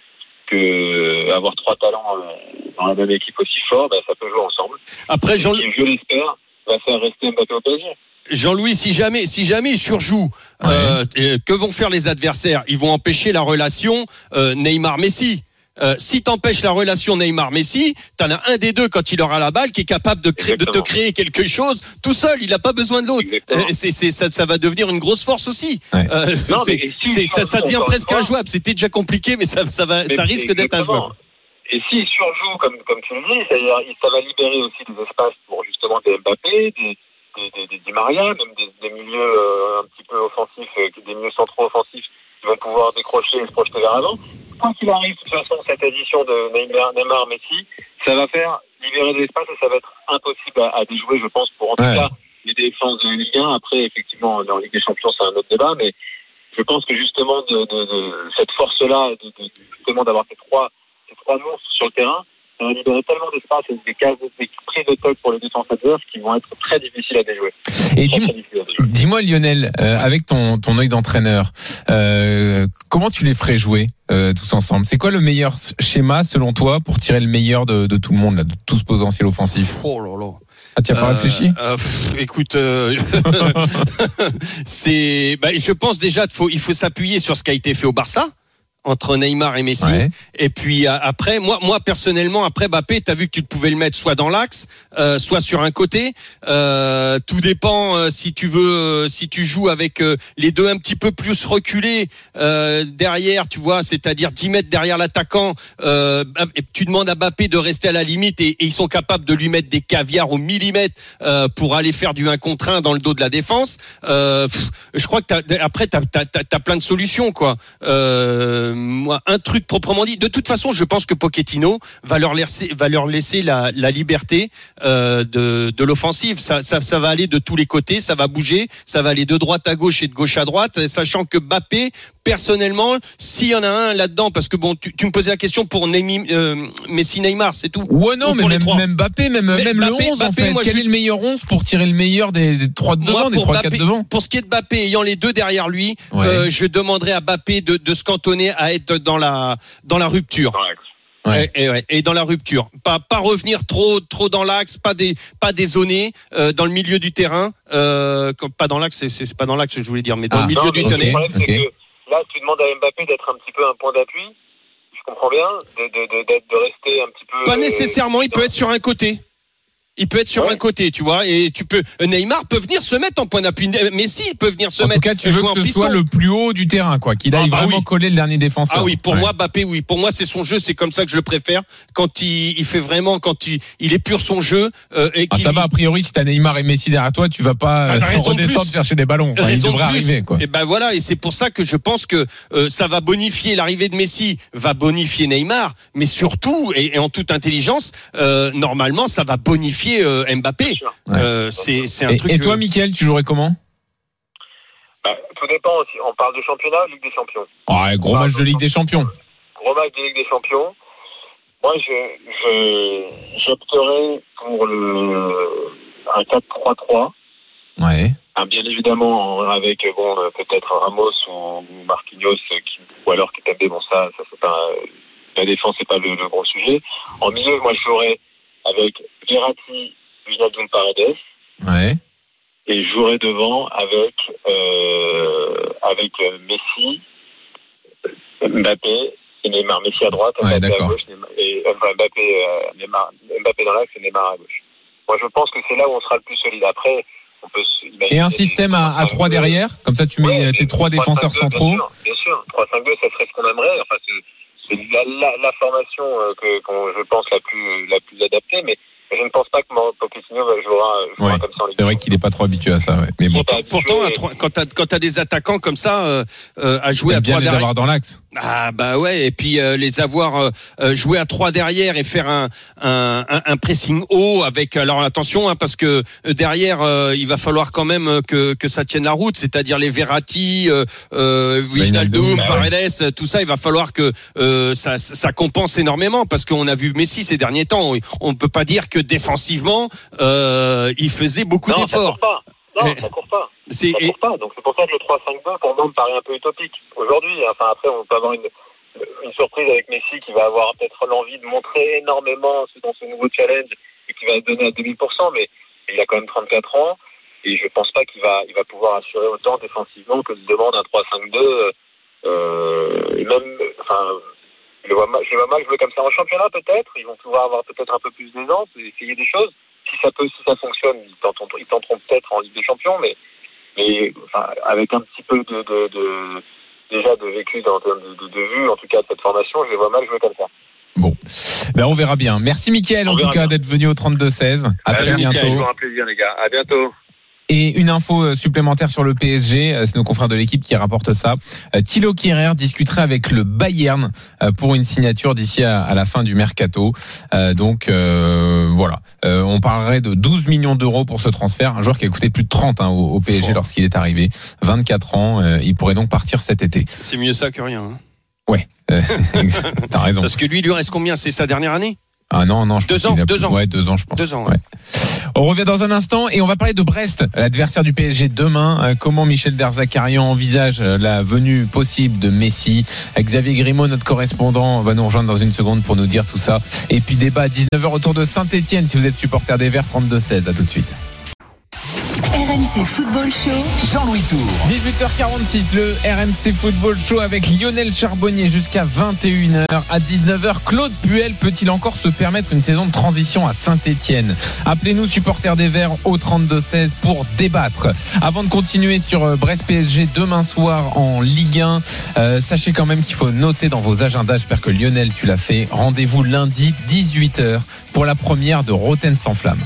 que avoir trois talents euh, dans la même équipe aussi fort, ben, ça peut jouer ensemble. Après, Jean, Et je l'espère, va faire rester Mbappé au PSG. Jean-Louis, si jamais, si jamais il surjoue, euh, que vont faire les adversaires? Ils vont empêcher la relation euh, Neymar-Messi. Euh, si t'empêches la relation Neymar-Messi, t'en as un des deux quand il aura la balle qui est capable de, créer- de te créer quelque chose tout seul. Il n'a pas besoin de l'autre. Euh, c'est, ça, ça va devenir une grosse force aussi. Ouais. Euh, Non, mais si ça, devient presque injouable. C'était déjà compliqué, mais ça, ça va, Mais ça risque d'être injouable. Et s'il surjoue, comme, comme tu le dis, c'est-à-dire, ça va libérer aussi des espaces pour justement des Mbappé, des, des, des, des Di Maria, même des, des milieux euh, un petit peu offensifs, des milieux centraux offensifs qui vont pouvoir décrocher et se projeter vers l'avant. Quoi qu'il arrive, de toute façon, cette addition de Neymar, Neymar Messi, ça va faire libérer de l'espace et ça va être impossible à, à déjouer, je pense, pour en tout Ouais. cas les défenses de Ligue 1. Après, effectivement, dans Ligue des Champions, c'est un autre débat, mais je pense que justement, de, de, de cette force-là, de, justement d'avoir ces trois, ces trois monstres sur le terrain, ça va libérer tellement d'espace et des cases, des prises de tête pour les défenses adverses qui vont être très difficiles à déjouer. Et dis-moi- Lionel, euh, avec ton ton œil d'entraîneur, euh, comment tu les ferais jouer euh, tous ensemble? C'est quoi le meilleur schéma selon toi pour tirer le meilleur de, de tout le monde, là, de tout ce potentiel offensif? Oh là là. Ah, tu as pas Euh, réfléchi? euh, pff, Écoute, euh, c'est, bah, je pense déjà qu'il faut, il faut s'appuyer sur ce qui a été fait au Barça entre Neymar et Messi. Ouais. Et puis euh, après, moi, moi personnellement, après Mbappé, t'as vu que tu pouvais le mettre soit dans l'axe, euh, soit sur un côté. Euh, tout dépend euh, si tu veux, euh, si tu joues avec euh, les deux un petit peu plus reculés euh, derrière, tu vois, c'est-à-dire 10 mètres derrière l'attaquant. Euh, et tu demandes à Mbappé de rester à la limite et, et ils sont capables de lui mettre des caviars au millimètre euh, pour aller faire du 1 contre 1 dans le dos de la défense. Euh, pff, je crois que t'as, après, tu as, plein de solutions. quoi. Euh, un truc proprement dit. De toute façon, je pense que Pochettino va leur laisser, la, liberté euh, de, l'offensive. Ça, ça, va aller de tous les côtés, ça va bouger, ça va aller de droite à gauche et de gauche à droite, sachant que Mbappé, personnellement, s'il y en a un là-dedans, parce que bon, tu, tu me posais la question pour Neymar, euh, Messi, Neymar, c'est tout. Ouais non, Ou mais pour les même, même Mbappé, même, Mais même Mbappé- le 11 en Mbappé, fait. moi, Quel je- est le meilleur 11 pour tirer le meilleur des, des 3 de devant, Moi, des pour 3 4 Mbappé- devant Pour ce qui est de Mbappé, ayant les deux derrière lui, Ouais. euh, je demanderais à Mbappé de, de se cantonner à être dans la, dans la rupture. Ouais. Et, et ouais, et dans la rupture. Pas, pas revenir trop, trop dans l'axe, pas des, pas dézoner euh, dans le milieu du terrain. Euh, comme- pas dans l'axe, c'est- pas dans l'axe que je voulais dire, mais dans Ah, le milieu Non, du. Le là, tu demandes à Mbappé d'être un petit peu un point d'appui. Je comprends bien, de, de, de, d'être- de rester un petit peu. Pas euh, nécessairement, il peut être sur un côté. Il peut être sur Ouais. un côté, tu vois, et tu peux. Neymar peut venir se mettre en point d'appui. Messi il peut venir se En tout mettre. cas, tu veux en que ce soit le plus haut du terrain, quoi, qu'il Ah, aille bah vraiment oui. coller le dernier défenseur. Ah oui, pour Ouais. moi, Mbappé, oui. Pour moi, c'est son jeu, c'est comme ça que je le préfère. Quand il, il fait vraiment, quand il, il est pur son jeu. euh, et Ah, ça va, a priori, si t'as Neymar et Messi derrière toi, tu vas pas Ah, euh, de redescendre plus. chercher des ballons. Enfin, il de devrait plus. arriver, quoi. Et ben voilà, et c'est pour ça que je pense que euh, ça va bonifier l'arrivée de Messi, va bonifier Neymar, mais surtout et, et en toute intelligence, euh, normalement, ça va bonifier euh, Mbappé. Euh, c'est c'est un Et, truc. et toi, Mickaël, tu jouerais comment? Bah, tout dépend aussi. On parle de championnat, Ligue des Champions. Ah, Gros match de Ligue des Champions. Gros match de Ligue des Champions. Moi, je, je, j'opterais pour le, un 4-3-3. Ouais. Ah, bien évidemment, avec bon, euh, peut-être Ramos ou Marquinhos, qui, ou alors Kitabé, bon ça, ça c'est pas la défense, c'est pas le, le gros sujet. En milieu, moi je jouerais avec Verratti, Wijnaldum Paredes, Ouais. et je jouerais devant avec euh, avec euh, Messi, Mbappé et Neymar. Messi à droite, Ouais, Mbappé à d'accord. gauche, Neymar, et, enfin, Mbappé, euh, Neymar, Mbappé dans l'axe et Neymar à gauche. moi je pense que c'est là où on sera le plus solide. Après, on peut Et un système à, à 3 derrière, comme ça tu mets Ouais, tes trois et défenseurs 3-5-2, centraux. Bien sûr, sûr. 3-5-2, ça serait ce qu'on aimerait. Enfin, c'est la, la, la formation euh, que, qu'on- je pense la plus, la plus adaptée, mais je ne pense pas que Pochettino va- jouera, jouera Ouais, comme ça C'est vrai qu'il n'est pas trop habitué à ça. ouais. Mais bon. Pourtant, à et- trois- quand t'as quand t'as des attaquants comme ça euh, euh, à jouer à trois les derrière, avoir dans l'axe. Ah bah ouais, et puis euh, les avoir euh, euh, jouer à trois derrière et faire un un, pressing haut avec alors attention hein, parce que euh, derrière euh, il va falloir quand même euh, que que ça tienne la route, c'est-à-dire les Verratti, euh, euh, Wijnaldum, Wijnaldum, Paredes, tout ça, il va falloir que euh, ça ça compense énormément parce qu'on a vu Messi ces derniers temps, on peut pas dire que défensivement euh, il faisait beaucoup d'efforts. Non, Et- ça court pas. Ça et- court pas. Donc c'est pour ça que le 3-5-2 pour moi me paraît un peu utopique aujourd'hui. Enfin après on peut avoir une, une surprise avec Messi qui va avoir peut-être l'envie de montrer énormément dans ce nouveau challenge et qui va se donner à 2000%, mais il a quand même 34 ans et je pense pas qu'il va il va pouvoir assurer autant défensivement que se demande un 3-5-2. Euh, et même enfin je le vois mal, je le vois mal jouer comme ça en championnat peut-être. Ils vont pouvoir avoir peut-être un peu plus d'aisance et essayer des choses. Si ça peut, si ça fonctionne, ils tenteront, ils tenteront peut-être en Ligue des Champions, mais mais enfin, avec un petit peu de, de, de déjà de vécu dans, de, de, de vue, en tout cas de cette formation, je les vois mal jouer comme ça. Bon, ben on verra bien. Merci Mickaël en tout cas d'être venu au 32-16. À très bientôt. Toujours un plaisir les gars. À bientôt. Et une info euh, supplémentaire sur le PSG, euh, c'est nos confrères de l'équipe qui rapportent ça. Euh, Thilo Kehrer discuterait avec le Bayern pour une signature d'ici à, la fin du mercato. Donc euh, voilà, on parlerait de 12 millions d'euros pour ce transfert. Un joueur qui a coûté plus de 30 hein, au, au PSG lorsqu'il est arrivé, 24 ans. il pourrait donc partir cet été. c'est mieux ça que rien. hein. Euh, T'as raison. Parce que lui, il lui reste combien? C'est sa dernière année? Ah non non, je Deux pense ans, deux plus- ans. Ouais, deux ans, je pense. Deux ans, Ouais. On revient dans un instant et on va parler de Brest, l'adversaire du PSG demain. Euh, Comment Michel Derzakarian envisage euh, la venue possible de Messi? Xavier Grimaud, notre correspondant, va nous rejoindre dans une seconde pour nous dire tout ça. Et puis débat à 19h autour de Saint-Etienne si vous êtes supporter des Verts 32-16. À tout de suite. RMC Football Show. Jean-Louis Tour. 18h46, le RMC Football Show avec Lionel Charbonnier jusqu'à 21h. À 19h, Claude Puel peut-il encore se permettre une saison de transition à Saint-Etienne Appelez-nous supporters des Verts au 32-16 pour débattre. Avant de continuer sur euh, Brest PSG demain soir en Ligue 1, euh, sachez quand même qu'il faut noter dans vos agendas, j'espère que Lionel tu l'as fait, rendez-vous lundi 18h pour la première de Roten sans flamme.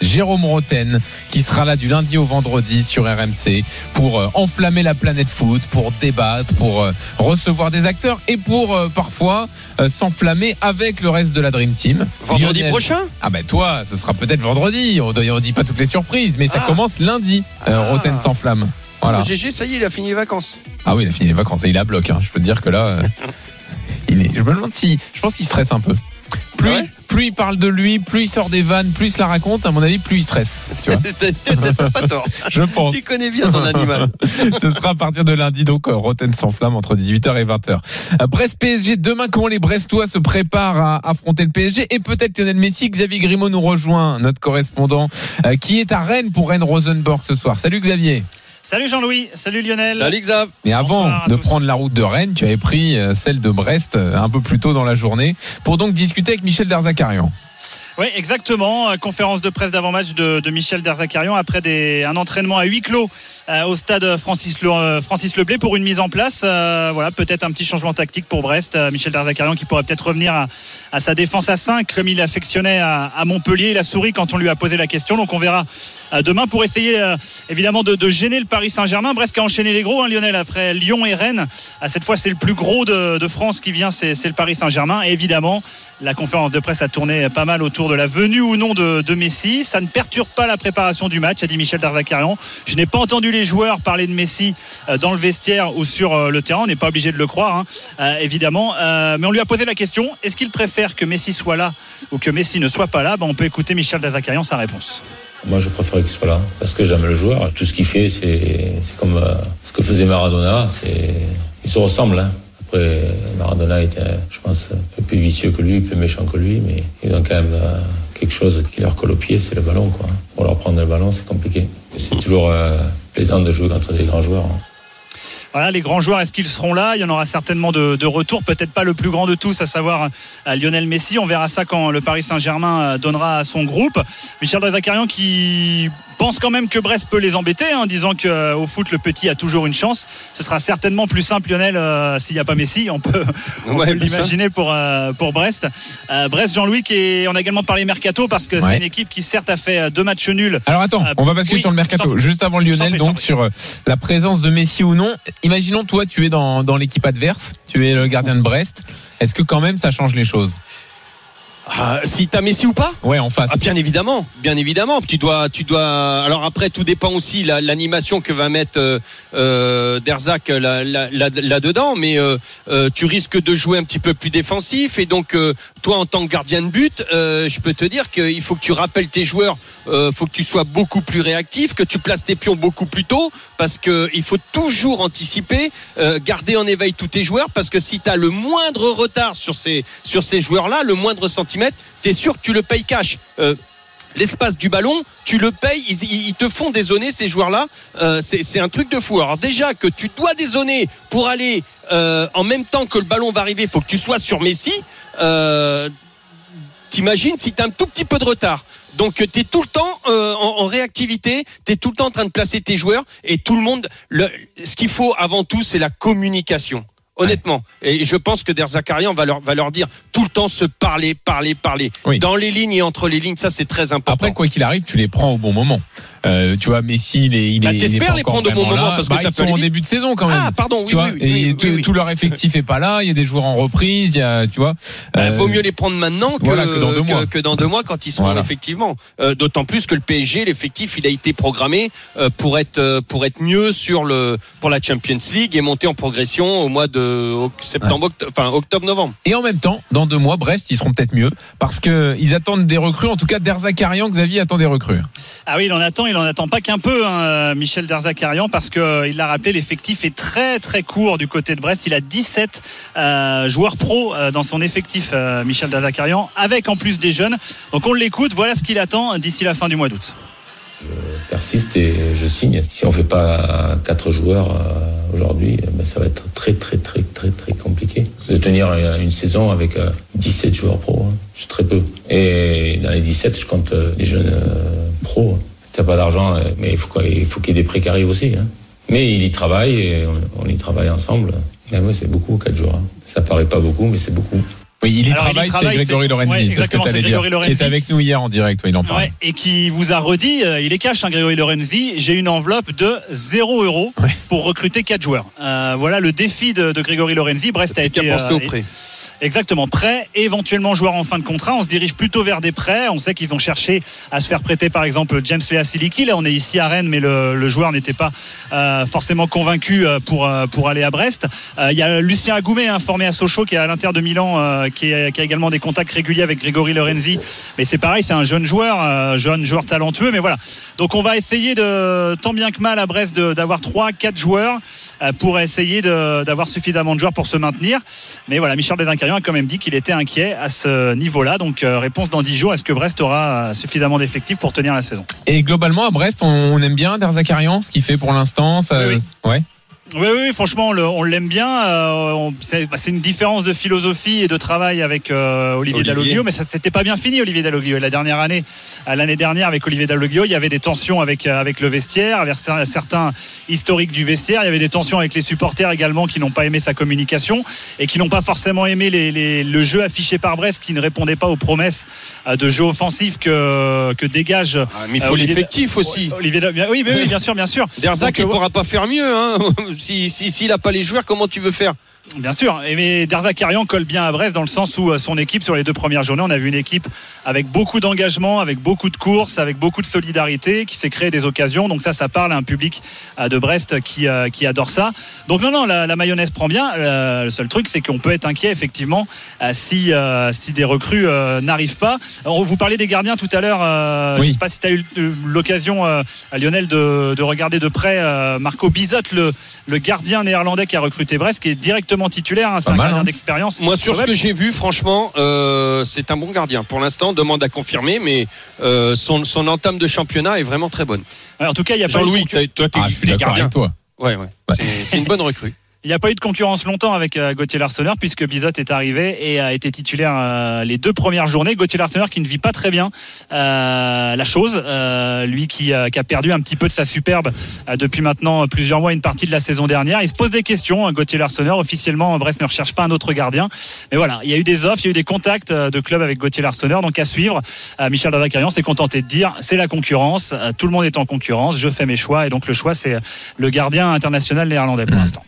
Jérôme Roten qui sera là du lundi au vendredi sur RMC pour euh, enflammer la planète foot, pour débattre, pour euh, recevoir des acteurs et pour euh, parfois s'enflammer avec le reste de la Dream Team. Vendredi Lionel- prochain? Ah ben toi, ce sera peut-être vendredi. On ne dit pas toutes les surprises, mais ça Ah. commence lundi. Ah. Roten s'enflamme. Voilà. GG, ça y est, il a fini les vacances. Ah oui, il a fini les vacances et il à bloc. hein. Je peux te dire que là, il est. Je me demande si. Je pense qu'il stresse un peu. Plus, ouais plus il parle de lui, plus il sort des vannes, plus il la raconte. À mon avis, plus il stresse. Tu vois. T'as pas tort. Je pense. Tu connais bien ton animal. Ce sera à partir de lundi, donc euh, Roten sans flamme entre 18h et 20h. Euh, Brest PSG, demain, comment les Brestois se préparent à affronter le PSG et peut-être Lionel Messi. Xavier Grimaud nous rejoint, notre correspondant, euh, qui est à Rennes pour Rennes Rosenborg ce soir. Salut Xavier. Salut Jean-Louis, salut Lionel. Salut Xav. Mais avant de tous. prendre la route de Rennes, tu avais pris euh, celle de Brest euh, un peu plus tôt dans la journée pour donc discuter avec Michel Derzakarian. Oui, exactement. Euh, Conférence de presse d'avant-match de, de Michel Derzakarian après des, un entraînement à huis clos euh, au stade Francis, Le, Francis Leblé pour une mise en place. Euh, voilà, peut-être un petit changement tactique pour Brest. Euh, Michel Derzakarian qui pourrait peut-être revenir à, à sa défense à 5 comme il affectionnait à, à Montpellier. Il a souri quand on lui a posé la question. Donc on verra euh, demain pour essayer euh, évidemment de, gêner le Paris Saint-Germain. Brest qui a enchaîné les gros, hein, Lionel, après Lyon et Rennes. À cette fois, c'est le plus gros de, France qui vient, c'est le Paris Saint-Germain. Et évidemment, la conférence de presse a tourné pas mal autour de la venue ou non de, Messi. Ça ne perturbe pas la préparation du match, a dit Michel Darzacarian. Je n'ai pas entendu les joueurs parler de Messi euh, dans le vestiaire ou sur euh, le terrain. On n'est pas obligé de le croire, hein, évidemment. Mais on lui a posé la question est-ce qu'il préfère que Messi soit là ou que Messi ne soit pas là? Ben, On peut écouter Michel Darzacarian sa réponse. Moi, je préfère qu'il soit là parce que j'aime le joueur. Tout ce qu'il fait, c'est comme euh, ce que faisait Maradona. Ils se ressemblent. Hein. Après, Maradona était, je pense, un peu plus vicieux que lui, plus méchant que lui, mais ils ont quand même euh, quelque chose qui leur colle au pied, c'est le ballon. Quoi. Pour leur prendre le ballon, c'est compliqué. C'est toujours euh, plaisant de jouer contre des grands joueurs. hein. Voilà, les grands joueurs, est-ce qu'ils seront là? Il y en aura certainement de, de retour, peut-être pas le plus grand de tous, à savoir euh, Lionel Messi. On verra ça quand le Paris Saint-Germain euh, donnera à son groupe. Michel Zakarian qui pense quand même que Brest peut les embêter hein, en disant qu'au foot le petit a toujours une chance. Ce sera certainement plus simple Lionel euh, s'il n'y a pas Messi. On peut, Ouais, l'imaginer pour, euh, pour Brest. Euh, Brest Jean-Louis qui est, on a également parlé mercato parce que Ouais. c'est une équipe qui certes a fait euh, deux matchs nuls. Alors attends, Euh, on va basculer oui, sur le mercato. Juste avant Lionel, donc sur euh, la présence de Messi ou non. Imaginons toi, tu es dans, dans l'équipe adverse, tu es le gardien de Brest. Est-ce que quand même ça change les choses? Ah, si t'as Messi ou pas Ouais, en face. Ah, bien évidemment, bien évidemment. Tu dois, tu dois. Alors après, tout dépend aussi la- l'animation que va mettre euh, euh, Derzac là, là, là, là-dedans, mais euh, euh, tu risques de jouer un petit peu plus défensif et donc euh, toi en tant que gardien de but, euh, je peux te dire qu'il faut que tu rappelles tes joueurs, euh, faut que tu sois beaucoup plus réactif, que tu places tes pions beaucoup plus tôt, parce que il faut toujours anticiper, euh, garder en éveil tous tes joueurs, parce que si tu as le moindre retard sur ces sur ces joueurs-là, le moindre centimètre, t'es sûr que tu le payes cash. Euh, L'espace du ballon, tu le payes, ils, te font dézoner ces joueurs-là. Euh, c'est un truc de fou. Alors déjà que tu dois dézoner pour aller euh, en même temps que le ballon va arriver, il faut que tu sois sur Messi. T'imagines si tu as un tout petit peu de retard. Donc tu es tout le temps en, réactivité, tu es tout le temps en train de placer tes joueurs et tout le monde, ce qu'il faut avant tout, c'est la communication. Honnêtement, et je pense que Der Zakarian va leur, va leur dire tout le temps se parler, parler, parler. Oui. Dans les lignes et entre les lignes, ça c'est très important. Après, quoi qu'il arrive, tu les prends au bon moment. Euh, tu vois, Messi, il est, il Bah, t'espères pas les encore prendre au bon moment, là. parce que Bah, ça ils peut sont en début de saison quand même. Ah, pardon, oui, tu vois, oui, oui, et oui, tout, oui, oui. tout leur effectif est pas là. Il y a des joueurs en reprise. Il y a, tu vois. Bah, euh, vaut mieux les prendre maintenant que, voilà, que dans deux mois. que dans deux mois quand ils seront Voilà. effectivement. Euh, D'autant plus que le PSG, l'effectif, il a été programmé euh, pour être euh, pour être mieux sur le pour la Champions League et monter en progression au mois de septembre, octo- enfin octobre, novembre. Et en même temps, dans deux mois, Brest, ils seront peut-être mieux parce que ils attendent des recrues. En tout cas, Derzakarian, Xavier attend des recrues. Ah oui, il en attend, il en attend pas qu'un peu, hein, Michel Derzakarian, parce que euh, l'a rappelé, l'effectif est très très court du côté de Brest. Il a 17 euh, joueurs pros euh, dans son effectif, Michel Derzakarian, avec en plus des jeunes. Donc on l'écoute, voilà ce qu'il attend d'ici la fin du mois d'août. persiste et je signe. Si on fait pas quatre joueurs aujourd'hui, ben, ça va être très très très très très compliqué de tenir une saison avec euh, 17 joueurs pro. hein. C'est très peu. Et dans les 17, je compte les jeunes pros. T'as pas d'argent, euh, mais il faut quoi- il faut qu'il y ait des prêts qui arrivent aussi. hein. Mais il y travaille et on, on y travaille ensemble. Mais ouais, c'est beaucoup quatre jours. hein. Ça paraît pas beaucoup, mais c'est beaucoup. Oui, il y Alors, il y travaille, c'est Grégory Lorenzi. ouais, c'est ce que exactement, c'est dire. Grégory Qui Lorenzi. est avec nous hier en direct. ouais, il en parle. Ouais, et qui vous a redit, euh, il est cash, hein, Grégory Lorenzi, j'ai une enveloppe de 0 euros Ouais. pour recruter 4 joueurs. Euh, voilà le défi de, de Grégory Lorenzi. Brest a été a pensé euh, au prêt? Exactement, prêt, éventuellement joueur en fin de contrat. On se dirige plutôt vers des prêts. On sait qu'ils vont chercher à se faire prêter par exemple James Lea Siliki. Là, on est ici à Rennes, mais le, le joueur n'était pas euh, forcément convaincu euh, pour, euh, pour aller à Brest. Euh, Il y a Lucien Agoumé, hein, formé à Sochaux, qui est à l'Inter de Milan, euh, qui, qui a également des contacts réguliers avec Grégory Lorenzi. Mais c'est pareil, c'est un jeune joueur, jeune joueur talentueux. Mais voilà. Donc on va essayer de, tant bien que mal à Brest, d'avoir 3 quatre joueurs pour essayer d'avoir suffisamment de joueurs pour se maintenir. Mais voilà, Michel Bézincarian a quand même dit qu'il était inquiet à ce niveau-là. Donc euh, réponse dans 10 jours, est-ce que Brest aura euh, suffisamment d'effectifs pour tenir la saison? Et globalement, à Brest, on, aime bien Derzakarian, ce qu'il fait pour l'instant. ça- Oui, Ouais. Oui, oui, franchement, on l'aime bien. Euh, c'est bah, c'est une différence de philosophie et de travail avec euh, Olivier, Olivier. Dalloglio, mais ça s'était pas bien fini, Olivier Dalloglio. Et La dernière année, l'année dernière, avec Olivier Dalloglio, il y avait des tensions avec euh, avec le vestiaire, avec cer- certains historiques du vestiaire. Il y avait des tensions avec les supporters également qui n'ont pas aimé sa communication et qui n'ont pas forcément aimé les- les- le jeu affiché par Brest, qui ne répondait pas aux promesses de jeu offensif que que dégage. Ah, mais il faut l'effectif aussi. Olivier, oui, mais oui, bien sûr, bien sûr. Il euh, pourra pas faire mieux. Hein. Si s'il si, a pas les joueurs, comment tu veux faire? Bien sûr, et mais Derzakarian colle bien à Brest dans le sens où euh, son équipe sur les deux premières journées, on a vu une équipe avec beaucoup d'engagement, avec beaucoup de courses, avec beaucoup de solidarité, qui s'est créé des occasions. Donc ça, ça parle à un public euh, de Brest qui, euh, qui adore ça. Donc non, non, la, la mayonnaise prend bien. Le seul truc, c'est qu'on peut être inquiet effectivement si, si des recrues n'arrivent pas. On vous parlait des gardiens tout à l'heure. Oui. Je ne sais pas si tu as eu l'occasion, Lionel, de, de regarder de près Marco Bizot, le, le gardien néerlandais qui a recruté Brest, qui est directement titulaire. hein, c'est un mal, gardien hein. d'expérience. Moi, sur ce que j'ai vu, franchement, euh, c'est un bon gardien. Pour l'instant, demande à confirmer, mais euh, son, son entame de championnat est vraiment très bonne. ouais, en tout cas, il y a Jean-Louis, toi, t'es Ah, t'es d'accord gardien. avec toi. Ouais, ouais. C'est- C'est une bonne recrue. Il n'y a pas eu de concurrence longtemps avec euh, Gauthier Larsonneur puisque Bizot est arrivé et a été titulaire euh, les deux premières journées. Gauthier Larsonneur qui ne vit pas très bien euh, la chose, euh, lui qui, euh, qui a perdu un petit peu de sa superbe euh, depuis maintenant plusieurs mois, une partie de la saison dernière. Il se pose des questions, hein, Gauthier Larsonneur. Officiellement, Brest ne recherche pas un autre gardien. Mais voilà, il y a eu des offres, il y a eu des contacts de clubs avec Gauthier Larsonneur. Donc à suivre, Michel Dardacarian s'est contenté de dire c'est la concurrence, Euh, tout le monde est en concurrence, je fais mes choix. Et donc le choix, c'est le gardien international néerlandais pour l'instant.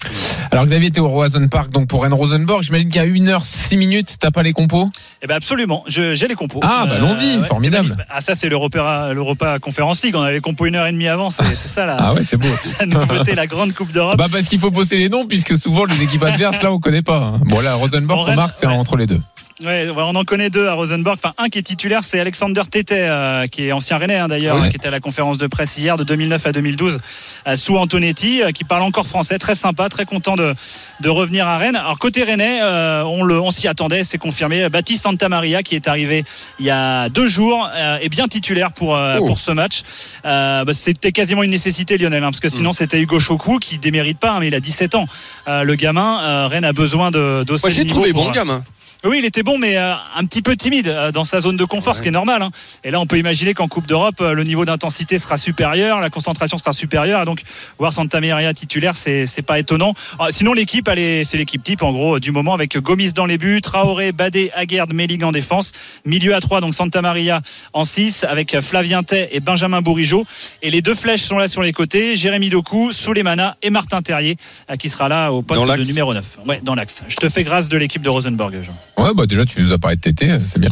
Alors Xavier, t'es au Roison Park, donc pour Rennes Rosenborg. J'imagine qu'il y a 1h, 6 minutes, t'as pas les compos Eh ben absolument, j'ai les compos. Ah, bah, allons-y, ouais, formidable. c'est. Ah ça c'est l'Europa, l'Europa Conference League. On avait les compos une heure et demie avant. C'est, c'est ça la, Ah ouais, c'est beau. la nouveauté, la grande Coupe d'Europe. Bah parce qu'il faut bosser les noms puisque souvent les équipes adverses là on connaît pas. hein. Bon là Rosenborg remarque c'est ouais. entre les deux. Ouais, ouais, on en connaît deux à Rosenborg. Enfin, un qui est titulaire, c'est Alexander Tété, euh, qui est ancien Rennais hein, d'ailleurs, Ouais. qui était à la conférence de presse hier de 2009 à 2012 euh, sous Antonetti, euh, qui parle encore français, très sympa, très content de, de revenir à Rennes. Alors côté Rennais, on, le, on s'y attendait, c'est confirmé. Baptiste Santamaria, qui est arrivé il y a deux jours, est bien titulaire pour Oh. pour ce match. Bah, c'était quasiment une nécessité, Lionel, hein, parce que sinon Mm. c'était Hugo Choukou qui démérite pas, hein, mais il a 17 ans. Le gamin, Rennes a besoin de Moi, le j'ai trouvé pour, bon gamin. Oui, il était bon, mais euh, un petit peu timide euh, dans sa zone de confort, ce qui est normal. hein. Et là, on peut imaginer qu'en Coupe d'Europe, euh, le niveau d'intensité sera supérieur, la concentration sera supérieure. Et donc, voir Santa Maria titulaire, c'est pas étonnant. Ah, sinon, l'équipe, elle est- c'est l'équipe type, en gros, du moment, avec Gomis dans les buts, Traoré, Badé, Aguerd, Mélig en défense. Milieu à 3, donc Santa Maria en 6, avec Flavien Tay et Benjamin Bourigeau. Et les deux flèches sont là sur les côtés, Jérémy Doku, Souleymana et Martin Terrier, qui sera là au poste de numéro 9. Ouais, dans l'axe. Je te fais grâce de l'équipe de Rosenborg, Jean. Ouais bah déjà tu nous as parlé de TT, c'est bien.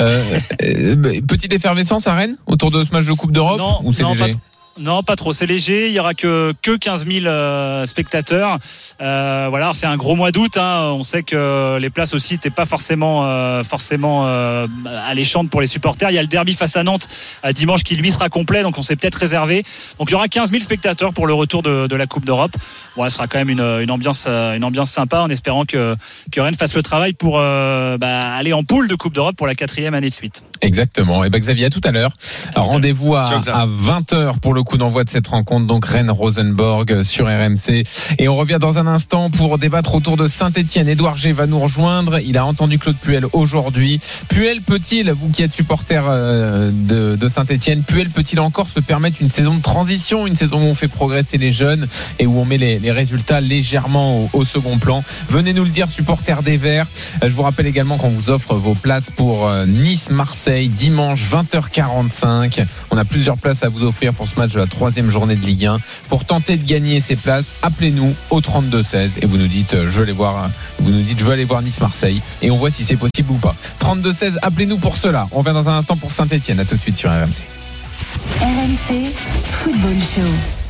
Euh, euh, bah, petite effervescence à Rennes autour de ce match de Coupe d'Europe Non, ou non, pas, non, pas trop. C'est léger. Il y aura que que 15 000 euh, spectateurs. Euh, voilà, c'est un gros mois d'août. hein. On sait que les places aussi n'étaient pas forcément euh, forcément euh, alléchantes pour les supporters. Il y a le derby face à Nantes à dimanche qui lui sera complet, donc on s'est peut-être réservé. Donc il y aura 15 000 spectateurs pour le retour de, de la Coupe d'Europe. Bon, ce sera quand même une, une ambiance une ambiance sympa, en espérant que que Rennes fasse le travail pour euh, bah, aller en poule de Coupe d'Europe pour la quatrième année de suite. Exactement. Et ben Xavier à tout à l'heure. Rendez-vous à, à 20h pour le coup d'envoi de cette rencontre donc Rennes Rosenborg sur RMC et on revient dans un instant pour débattre autour de Saint-Étienne. Édouard G va nous rejoindre. Il a entendu Claude Puel aujourd'hui. Puel peut-il, vous qui êtes supporter euh, de, Saint-Étienne, Puel peut-il encore se permettre une saison de transition, une saison où on fait progresser les jeunes et où on met les, les résultats légèrement au, au second plan? Venez nous le dire, supporter des Verts. Euh, Je vous rappelle également qu'on vous offre vos places pour euh, Nice-Marseille dimanche 20h45. On a plusieurs places à vous offrir pour ce match de la troisième journée de Ligue 1. Pour tenter de gagner ces places, appelez-nous au 32-16 et vous nous dites euh, je veux aller voir, vous nous dites je veux aller voir Nice-Marseille et on voit si c'est possible ou pas. 32-16, appelez-nous pour cela. On revient dans un instant pour Saint-Etienne. À tout de suite sur RMC. RMC Football Show.